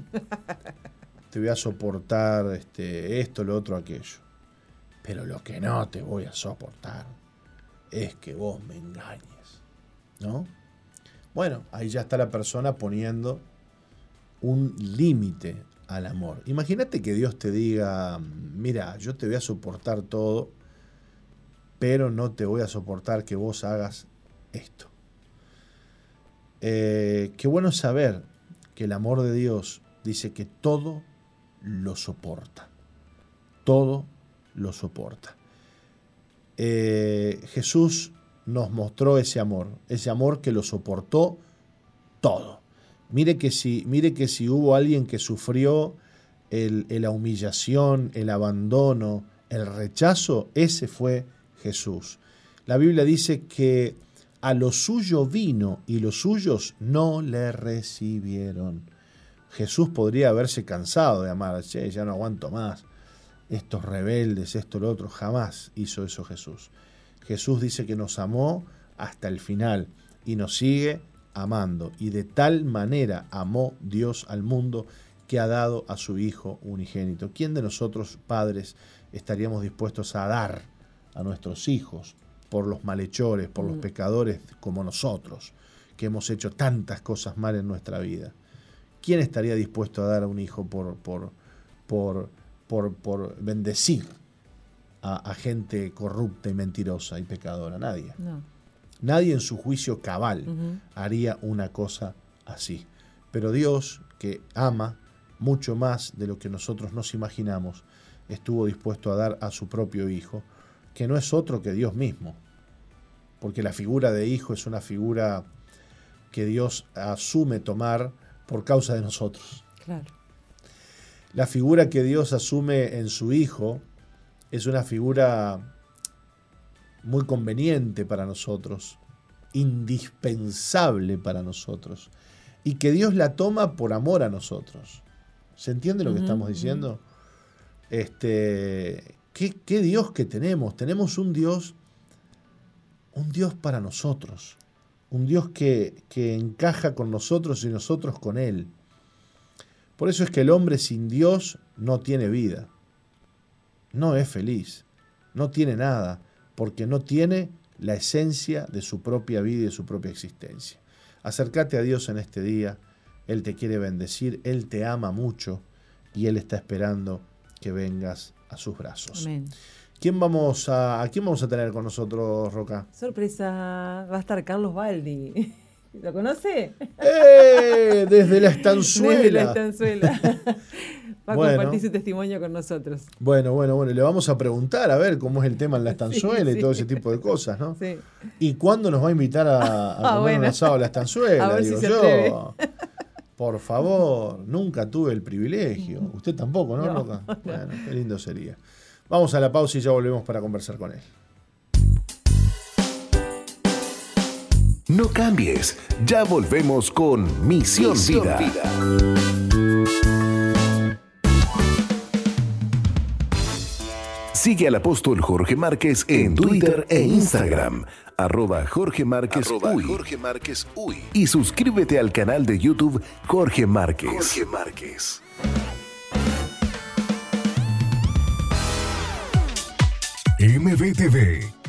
te voy a soportar este, esto, lo otro, aquello. Pero lo que no te voy a soportar es que vos me engañes. ¿no? Bueno, ahí ya está la persona poniendo un límite al amor. Imagínate que Dios te diga, mira, yo te voy a soportar todo, pero no te voy a soportar que vos hagas esto. Eh, qué bueno saber que el amor de Dios dice que todo lo soporta. Todo lo soporta. Eh, Jesús nos mostró ese amor, ese amor que lo soportó todo. Mire que si, mire que si hubo alguien que sufrió el, la humillación, el abandono, el rechazo, ese fue Jesús. La Biblia dice que a lo suyo vino y los suyos no le recibieron. Jesús podría haberse cansado de amar, che, ya no aguanto más. Estos rebeldes, esto, lo otro, jamás hizo eso Jesús. Jesús dice que nos amó hasta el final y nos sigue amando. Y de tal manera amó Dios al mundo que ha dado a su Hijo unigénito. ¿Quién de nosotros, padres, estaríamos dispuestos a dar a nuestros hijos por los malhechores, por los mm. pecadores como nosotros, que hemos hecho tantas cosas mal en nuestra vida? ¿Quién estaría dispuesto a dar a un hijo por, por, por, por, por bendecir a, gente corrupta y mentirosa y pecadora. Nadie. Nadie en su juicio cabal haría una cosa así. Pero Dios, que ama mucho más de lo que nosotros nos imaginamos, estuvo dispuesto a dar a su propio Hijo, que no es otro que Dios mismo. Porque la figura de Hijo es una figura que Dios asume tomar por causa de nosotros. Claro. La figura que Dios asume en su Hijo es una figura muy conveniente para nosotros, indispensable para nosotros, y que Dios la toma por amor a nosotros. ¿Se entiende lo que estamos diciendo? Este, ¿qué, Dios que tenemos? Tenemos un Dios, un Dios para nosotros, un Dios que, que encaja con nosotros y nosotros con Él. Por eso es que el hombre sin Dios no tiene vida no es feliz, no tiene nada, porque no tiene la esencia de su propia vida y de su propia existencia. Acércate a Dios en este día, Él te quiere bendecir, Él te ama mucho y Él está esperando que vengas a sus brazos. Amén. ¿Quién vamos a, ¿A quién vamos a tener con nosotros, Roca? Sorpresa, va a estar Carlos Baldi. ¿Lo conoce? ¡Eh! Desde la estanzuela. Desde la estanzuela. Va a compartir su testimonio con nosotros. Bueno, bueno, bueno, le vamos a preguntar a ver cómo es el tema en la estanzuela Sí, y todo ese tipo de cosas, ¿no? Sí. ¿Y cuándo nos va a invitar a, a Ah, comer un asado a la estanzuela? A ver si digo se yo. atreve. Por favor, nunca tuve el privilegio. Usted tampoco, ¿no, No, Roca? Bueno, qué lindo sería. Vamos a la pausa y ya volvemos para conversar con él. No cambies, ya volvemos con Misión, Misión Vida. Vida. Sigue al apóstol Jorge Márquez en Twitter e Instagram, arroba Jorge Márquez Arroba Uy. Jorge Márquez Uy. Y suscríbete al canal de YouTube Jorge Márquez. Jorge Márquez. MBTV,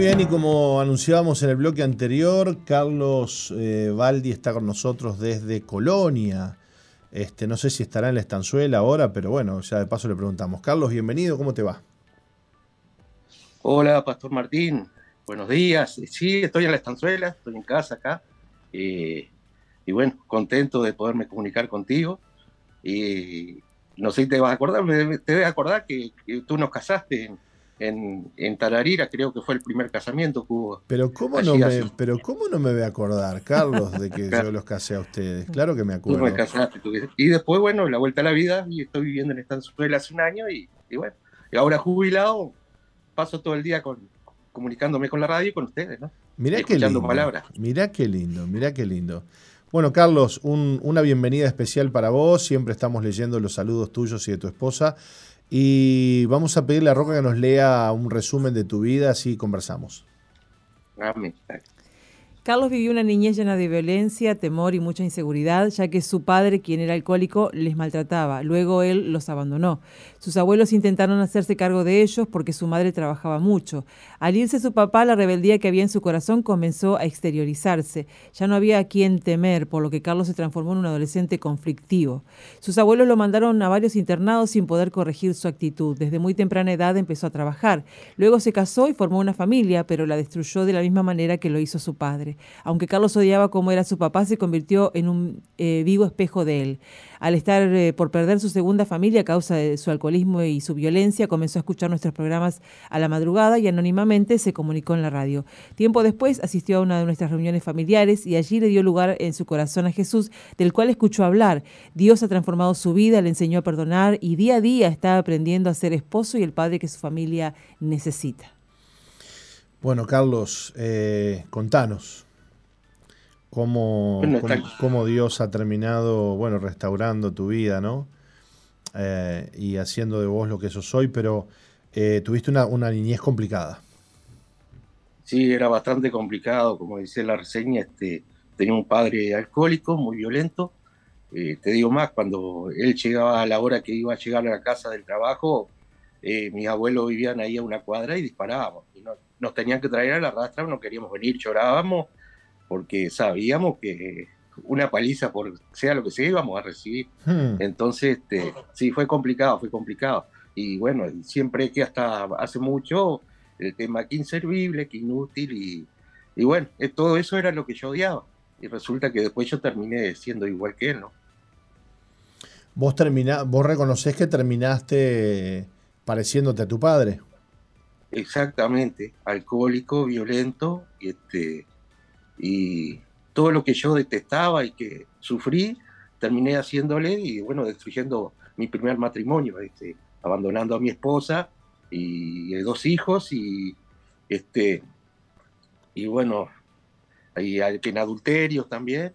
Bien, y como anunciábamos en el bloque anterior, Carlos eh, Baldi está con nosotros desde Colonia. Este, no sé si estará en la estanzuela ahora, pero bueno, ya de paso le preguntamos. Carlos, bienvenido, ¿cómo te va? Hola, Pastor Martín. Buenos días. Sí, estoy en la estanzuela, estoy en casa acá. eh, y bueno, contento de poderme comunicar contigo. Y no sé si te vas a acordar, te debes acordar que, que tú nos casaste en, en, en Tararira, creo que fue el primer casamiento que hubo. Pero ¿cómo, no me, hace- pero ¿cómo no me voy a acordar, Carlos, de que yo los casé a ustedes? Claro que me Tú acuerdo. me casaste. tú- y después, bueno, la vuelta a la vida, y estoy viviendo en Estanzuela hace un año, y, y bueno, y ahora jubilado, paso todo el día con, comunicándome con la radio y con ustedes, ¿no? Mirá qué lindo. palabras. Mirá qué lindo, mirá qué lindo. Bueno, Carlos, un- una bienvenida especial para vos. Siempre estamos leyendo los saludos tuyos y de tu esposa. Y vamos a pedirle a Roca que nos lea un resumen de tu vida, así conversamos. Amén. Carlos vivió una niñez llena de violencia, temor y mucha inseguridad, ya que su padre, quien era alcohólico, les maltrataba. Luego él los abandonó. Sus abuelos intentaron hacerse cargo de ellos porque su madre trabajaba mucho. Al irse su papá, la rebeldía que había en su corazón comenzó a exteriorizarse. Ya no había a quien temer, por lo que Carlos se transformó en un adolescente conflictivo. Sus abuelos lo mandaron a varios internados sin poder corregir su actitud. Desde muy temprana edad empezó a trabajar. Luego se casó y formó una familia, pero la destruyó de la misma manera que lo hizo su padre. Aunque Carlos odiaba como era su papá, se convirtió en un eh, vivo espejo de él. Al estar eh, por perder su segunda familia a causa de su alcoholismo y su violencia, comenzó a escuchar nuestros programas a la madrugada y anónimamente se comunicó en la radio. Tiempo después asistió a una de nuestras reuniones familiares y allí le dio lugar en su corazón a Jesús, del cual escuchó hablar. Dios ha transformado su vida, le enseñó a perdonar y día a día está aprendiendo a ser esposo y el padre que su familia necesita. Bueno, Carlos, eh, contanos cómo, cómo, Dios ha terminado, bueno, restaurando tu vida, ¿no? Eh, y haciendo de vos lo que sos hoy, pero eh, tuviste una, una niñez complicada. Sí, era bastante complicado, como dice la reseña, este, tenía un padre alcohólico, muy violento. Eh, te digo más, cuando él llegaba a la hora que iba a llegar a la casa del trabajo, eh, mis abuelos vivían ahí a una cuadra y disparábamos. Y no- nos tenían que traer a la rastra, no queríamos venir, llorábamos, porque sabíamos que una paliza, por sea lo que sea, íbamos a recibir. Hmm. Entonces, este, sí, fue complicado, fue complicado. Y bueno, siempre que hasta hace mucho, el tema que inservible, que inútil, y, y bueno, eh, todo eso era lo que yo odiaba. Y resulta que después yo terminé siendo igual que él, ¿no? Vos, termina, vos reconocés que terminaste pareciéndote a tu padre. Exactamente, alcohólico, violento, y, este, y todo lo que yo detestaba y que sufrí, terminé haciéndole y bueno, destruyendo mi primer matrimonio, este, abandonando a mi esposa y, eh, dos hijos y este y bueno, y en adulterios también,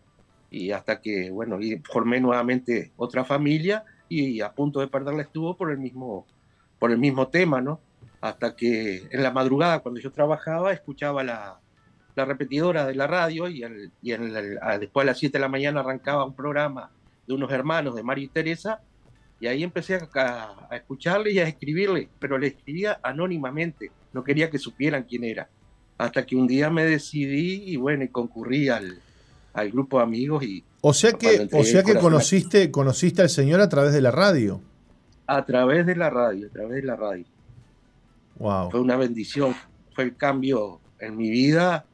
y hasta que, bueno, y formé nuevamente otra familia y a punto de perderla estuvo por el mismo, por el mismo tema, ¿no? Hasta que en la madrugada, cuando yo trabajaba, escuchaba la, la repetidora de la radio y, después a las 7 de la mañana arrancaba un programa de unos hermanos de Mario y Teresa y ahí empecé a, escucharle y a escribirle, pero le escribía anónimamente, no quería que supieran quién era. Hasta que un día me decidí y bueno, y concurrí al, al grupo de amigos y O sea que, o sea que conociste, conociste al Señor a través de la radio. a través de la radio, a través de la radio. Wow. Fue una bendición, fue el cambio en mi vida,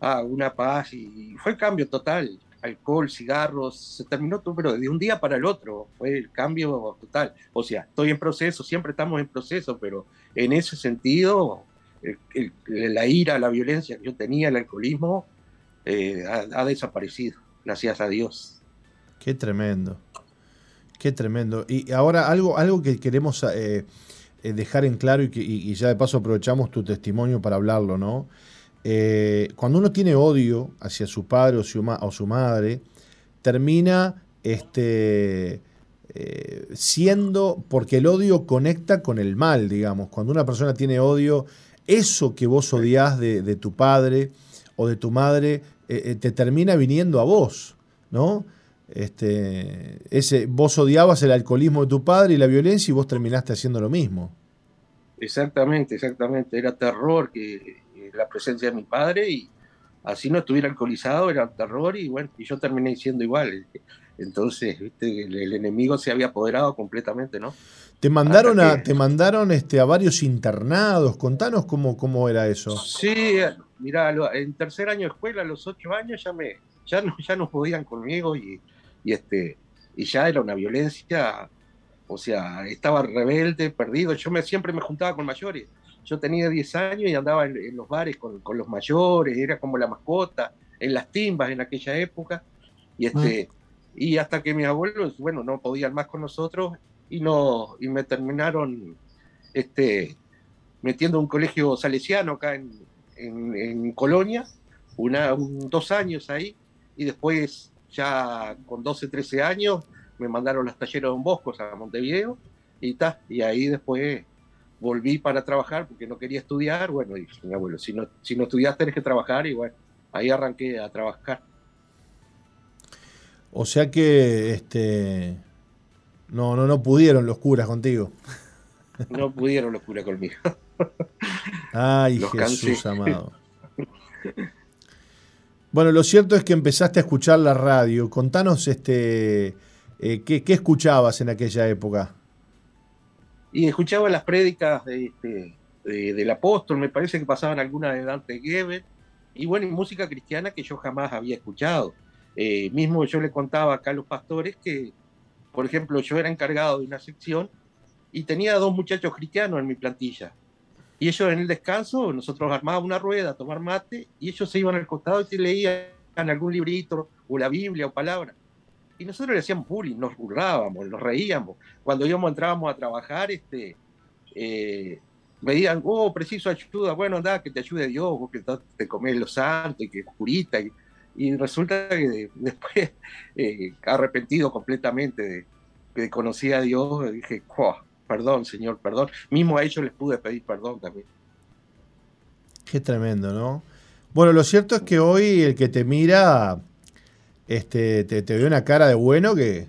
ah, una paz y fue cambio total. Alcohol, cigarros, se terminó todo, pero de un día para el otro fue el cambio total. O sea, estoy en proceso, siempre estamos en proceso, pero en ese sentido, la ira, la violencia que yo tenía, el alcoholismo, eh, ha, desaparecido, gracias a Dios. Qué tremendo. Qué tremendo. Y ahora algo, algo que queremos eh, eh, dejar en claro y, que, ya de paso aprovechamos tu testimonio para hablarlo, ¿no? Eh, cuando uno tiene odio hacia su padre o su, ma- o su madre, termina este, eh, siendo, porque el odio conecta con el mal, digamos. Cuando una persona tiene odio, eso que vos odiás de, de tu padre o de tu madre, eh, eh, te termina viniendo a vos, ¿no? Este, ese, vos odiabas el alcoholismo de tu padre y la violencia y vos terminaste haciendo lo mismo. Exactamente, exactamente. Era terror que eh, la presencia de mi padre y así no estuviera alcoholizado, era terror y bueno, y yo terminé siendo igual. Entonces, viste, el, el enemigo se había apoderado completamente, ¿no? Te mandaron a, que- te mandaron este, a varios internados. Contanos cómo, cómo era eso. Sí, mira, en tercer año de escuela, a los ocho años, ya me, ya no, ya no podían conmigo y, y este, y ya era una violencia, o sea, estaba rebelde, perdido. Yo me, siempre me juntaba con mayores. Yo tenía 10 años y andaba en, en los bares con, con los mayores, era como la mascota, en las timbas en aquella época. Y este, y hasta que mis abuelos, bueno, no podían más con nosotros y no, y me terminaron este, metiendo un colegio salesiano acá en, en, en Colonia, una, un- dos años ahí, y después ya con 12, 13 años me mandaron los talleres de Don Bosco a Montevideo, y ta, y ahí después volví para trabajar porque no quería estudiar, bueno, y dije, mi abuelo, si no, si no estudias tenés que trabajar, y bueno, ahí arranqué a trabajar. O sea que este, no, no, no pudieron los curas contigo. No pudieron los curas conmigo. Ay, Los Jesús cansé. amado. Bueno, lo cierto es que empezaste a escuchar la radio. Contanos este, eh, ¿qué, qué escuchabas en aquella época. Y escuchaba las prédicas de, de- del apóstol, me parece que pasaban algunas de Dante Gebel, y bueno, y música cristiana que yo jamás había escuchado. Eh, mismo yo le contaba acá a los pastores que, por ejemplo, yo era encargado de una sección y tenía dos muchachos cristianos en mi plantilla. Y ellos en el descanso, nosotros armábamos una rueda a tomar mate y ellos se iban al costado y se leían algún librito o la Biblia o palabra. Y nosotros le hacíamos bullying, nos burlábamos, nos reíamos. Cuando íbamos, entrábamos a trabajar, este, eh, me digan, oh, preciso ayuda, bueno, anda, que te ayude Dios, vos que te comes los santos y que curita. Y, y resulta que después, eh, arrepentido completamente de que conocí a Dios, dije, "Oh, perdón, Señor, perdón. Mismo a ellos les pude pedir perdón también. Qué tremendo, ¿no? Bueno, lo cierto es que hoy el que te mira este, te, te ve una cara de bueno que...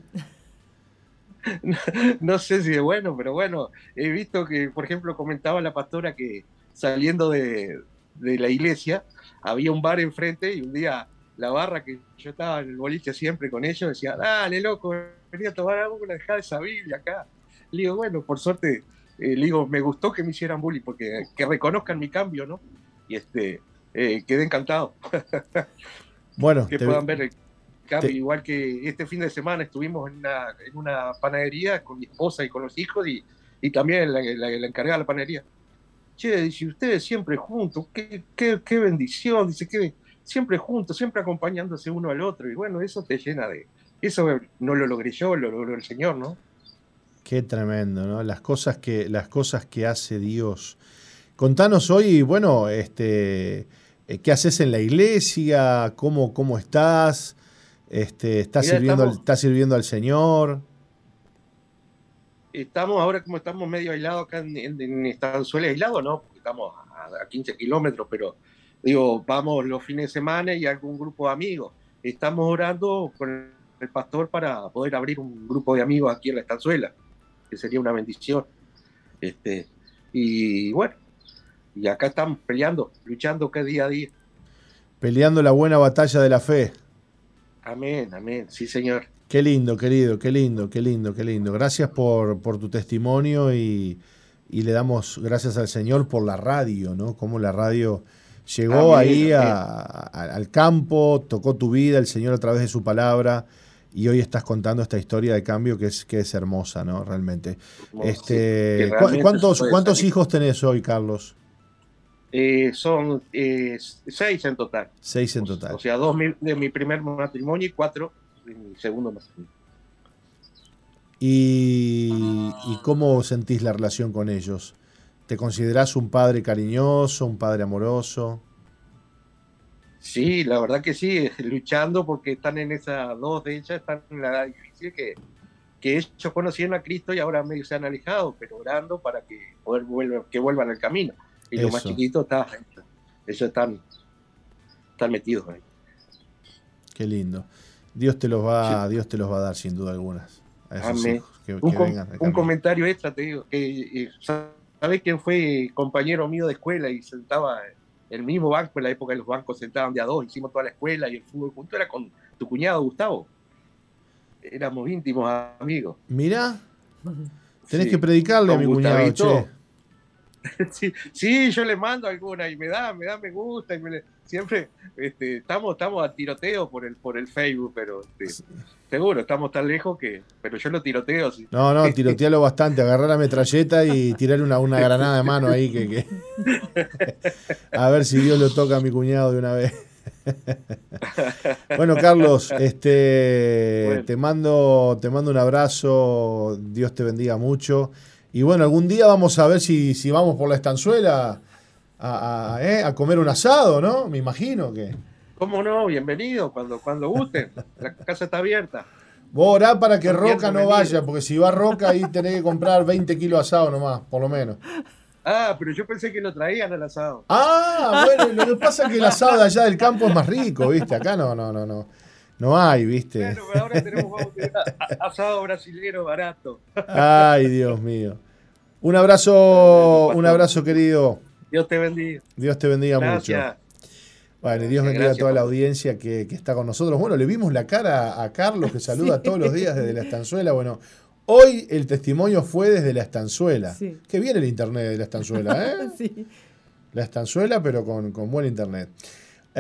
no sé si es bueno, pero bueno, he visto que, por ejemplo, comentaba la pastora que saliendo de, de la iglesia había un bar enfrente y un día la barra que yo estaba en el boliche siempre con ellos decía, dale loco, venía a tomar algo, dejá esa Biblia acá. Le digo, bueno, por suerte, eh, le digo, me gustó que me hicieran bullying, porque que reconozcan mi cambio, ¿no? Y este, eh, quedé encantado. Bueno, que te- puedan ver el cambio. Igual que este fin de semana estuvimos en una, en una panadería con mi esposa y con los hijos y, y también la, la, la encargada de la panadería. Che, dice, ustedes siempre juntos, qué, qué, qué bendición, dice, que siempre juntos, siempre acompañándose uno al otro. Y bueno, eso te llena de... Eso no lo logré yo, lo logró el Señor, ¿no? Qué tremendo, ¿no? Las cosas que, las cosas que hace Dios. Contanos hoy, bueno, este, eh, ¿qué haces en la iglesia? ¿Cómo, cómo estás? Este, ¿estás, Mira, sirviendo, al- ¿Estás sirviendo al Señor? Estamos ahora como estamos medio aislados acá en, en, en Estanzuela, aislado, ¿no? Porque estamos a, a 15 kilómetros, pero digo, vamos los fines de semana y algún grupo de amigos. Estamos orando con el pastor para poder abrir un grupo de amigos aquí en la Estanzuela, que sería una bendición. Este, y bueno, y acá estamos peleando, luchando cada día a día. Peleando la buena batalla de la fe. Amén, amén, sí señor. Qué lindo, querido, qué lindo, qué lindo, qué lindo. Gracias por, por tu testimonio y, y le damos gracias al Señor por la radio, ¿no? Cómo la radio llegó Amén, ahí amén. a- a- al campo, tocó tu vida, el Señor a través de su palabra y hoy estás contando esta historia de cambio que es, que es hermosa, ¿no? Realmente. Este, que ¿cu- realmente ¿Cuántos, cuántos hijos tenés hoy, Carlos? Eh, son eh, seis en total. Seis en total. O sea, dos mi- de mi primer matrimonio y cuatro de mi segundo matrimonio. ¿Y, y cómo sentís la relación con ellos? ¿Te considerás un padre cariñoso, un padre amoroso? Sí, la verdad que sí, luchando porque están en esa, dos de ellas están en la edad difícil que, que ellos conocieron a Cristo y ahora medio se han alejado, pero orando para que, poder vuelvan, que vuelvan al camino. Y los más Eso. chiquitos está, ellos están, están metidos ahí. Qué lindo. Dios te los va, Dios te los va a dar sin duda algunas. A esos hijos que, Un, que vengan un comentario extra, te digo, que eh, ¿sabes quién fue compañero mío de escuela y sentaba en el mismo banco en la época de los bancos sentaban de a dos, hicimos toda la escuela y el fútbol junto, era con tu cuñado Gustavo. Éramos íntimos amigos. Mirá, tenés Sí, que predicarle a mi cuñado, Gustavito. che. Sí, sí, yo le mando alguna y me da, me da me gusta y me le- siempre este, estamos, estamos a tiroteo por el, por el Facebook, pero este, seguro, estamos tan lejos que, pero yo lo tiroteo. sí. No, no, tirotealo bastante, agarrar la metralleta y tirar una, una granada de mano ahí que, que- a ver si Dios lo toca a mi cuñado de una vez. bueno, Carlos, este Bueno. te mando, te mando un abrazo, Dios te bendiga mucho. Y bueno, algún día vamos a ver si, si vamos por la estanzuela a, a- ¿eh? a comer un asado, ¿no? Me imagino que. ¿Cómo no? Bienvenido, cuando, cuando gusten. La casa está abierta. Vos orá para que Roca no vaya, porque si va Roca ahí tenés que comprar 20 kilos de asado nomás, por lo menos. Ah, pero yo pensé que lo traían al asado. Ah, bueno, lo que pasa es que el asado de allá del campo es más rico, ¿viste? Acá no, no, no, no. No hay, ¿viste? Bueno, pero ahora tenemos vamos a tener a- asado brasilero barato. Ay, Dios mío. Un abrazo, un abrazo querido. Dios te bendiga. Dios te bendiga Gracias. mucho. Bueno, y Dios bendiga a toda la audiencia que, que está con nosotros. Bueno, le vimos la cara a Carlos que saluda Sí. todos los días desde la estanzuela. Bueno, hoy el testimonio fue desde la estanzuela. Sí. Qué bien el internet de la estanzuela, ¿eh? Sí. La estanzuela, pero con, con buen internet.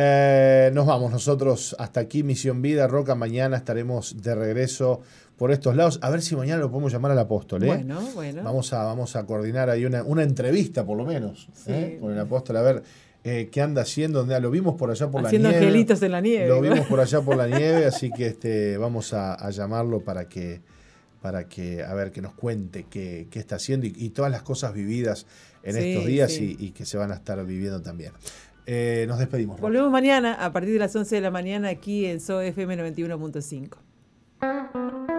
Eh, nos vamos nosotros hasta aquí, Misión Vida, Roca. Mañana estaremos de regreso por estos lados. A ver si mañana lo podemos llamar al apóstol. ¿eh? Bueno, bueno. Vamos, a, vamos a coordinar ahí una, una entrevista, por lo menos, Sí. ¿eh? con el apóstol, a ver eh, qué anda haciendo. Lo vimos por allá por Haciendo la nieve. angelitos en la nieve. Lo vimos por allá por la nieve, así que este, vamos a, a llamarlo para que, para que, a ver, que nos cuente qué, qué está haciendo y, y todas las cosas vividas en Sí, estos días sí. y, y que se van a estar viviendo también. Eh, nos despedimos. Volvemos mañana a partir de las 11 de la mañana aquí en SOFM 91.5.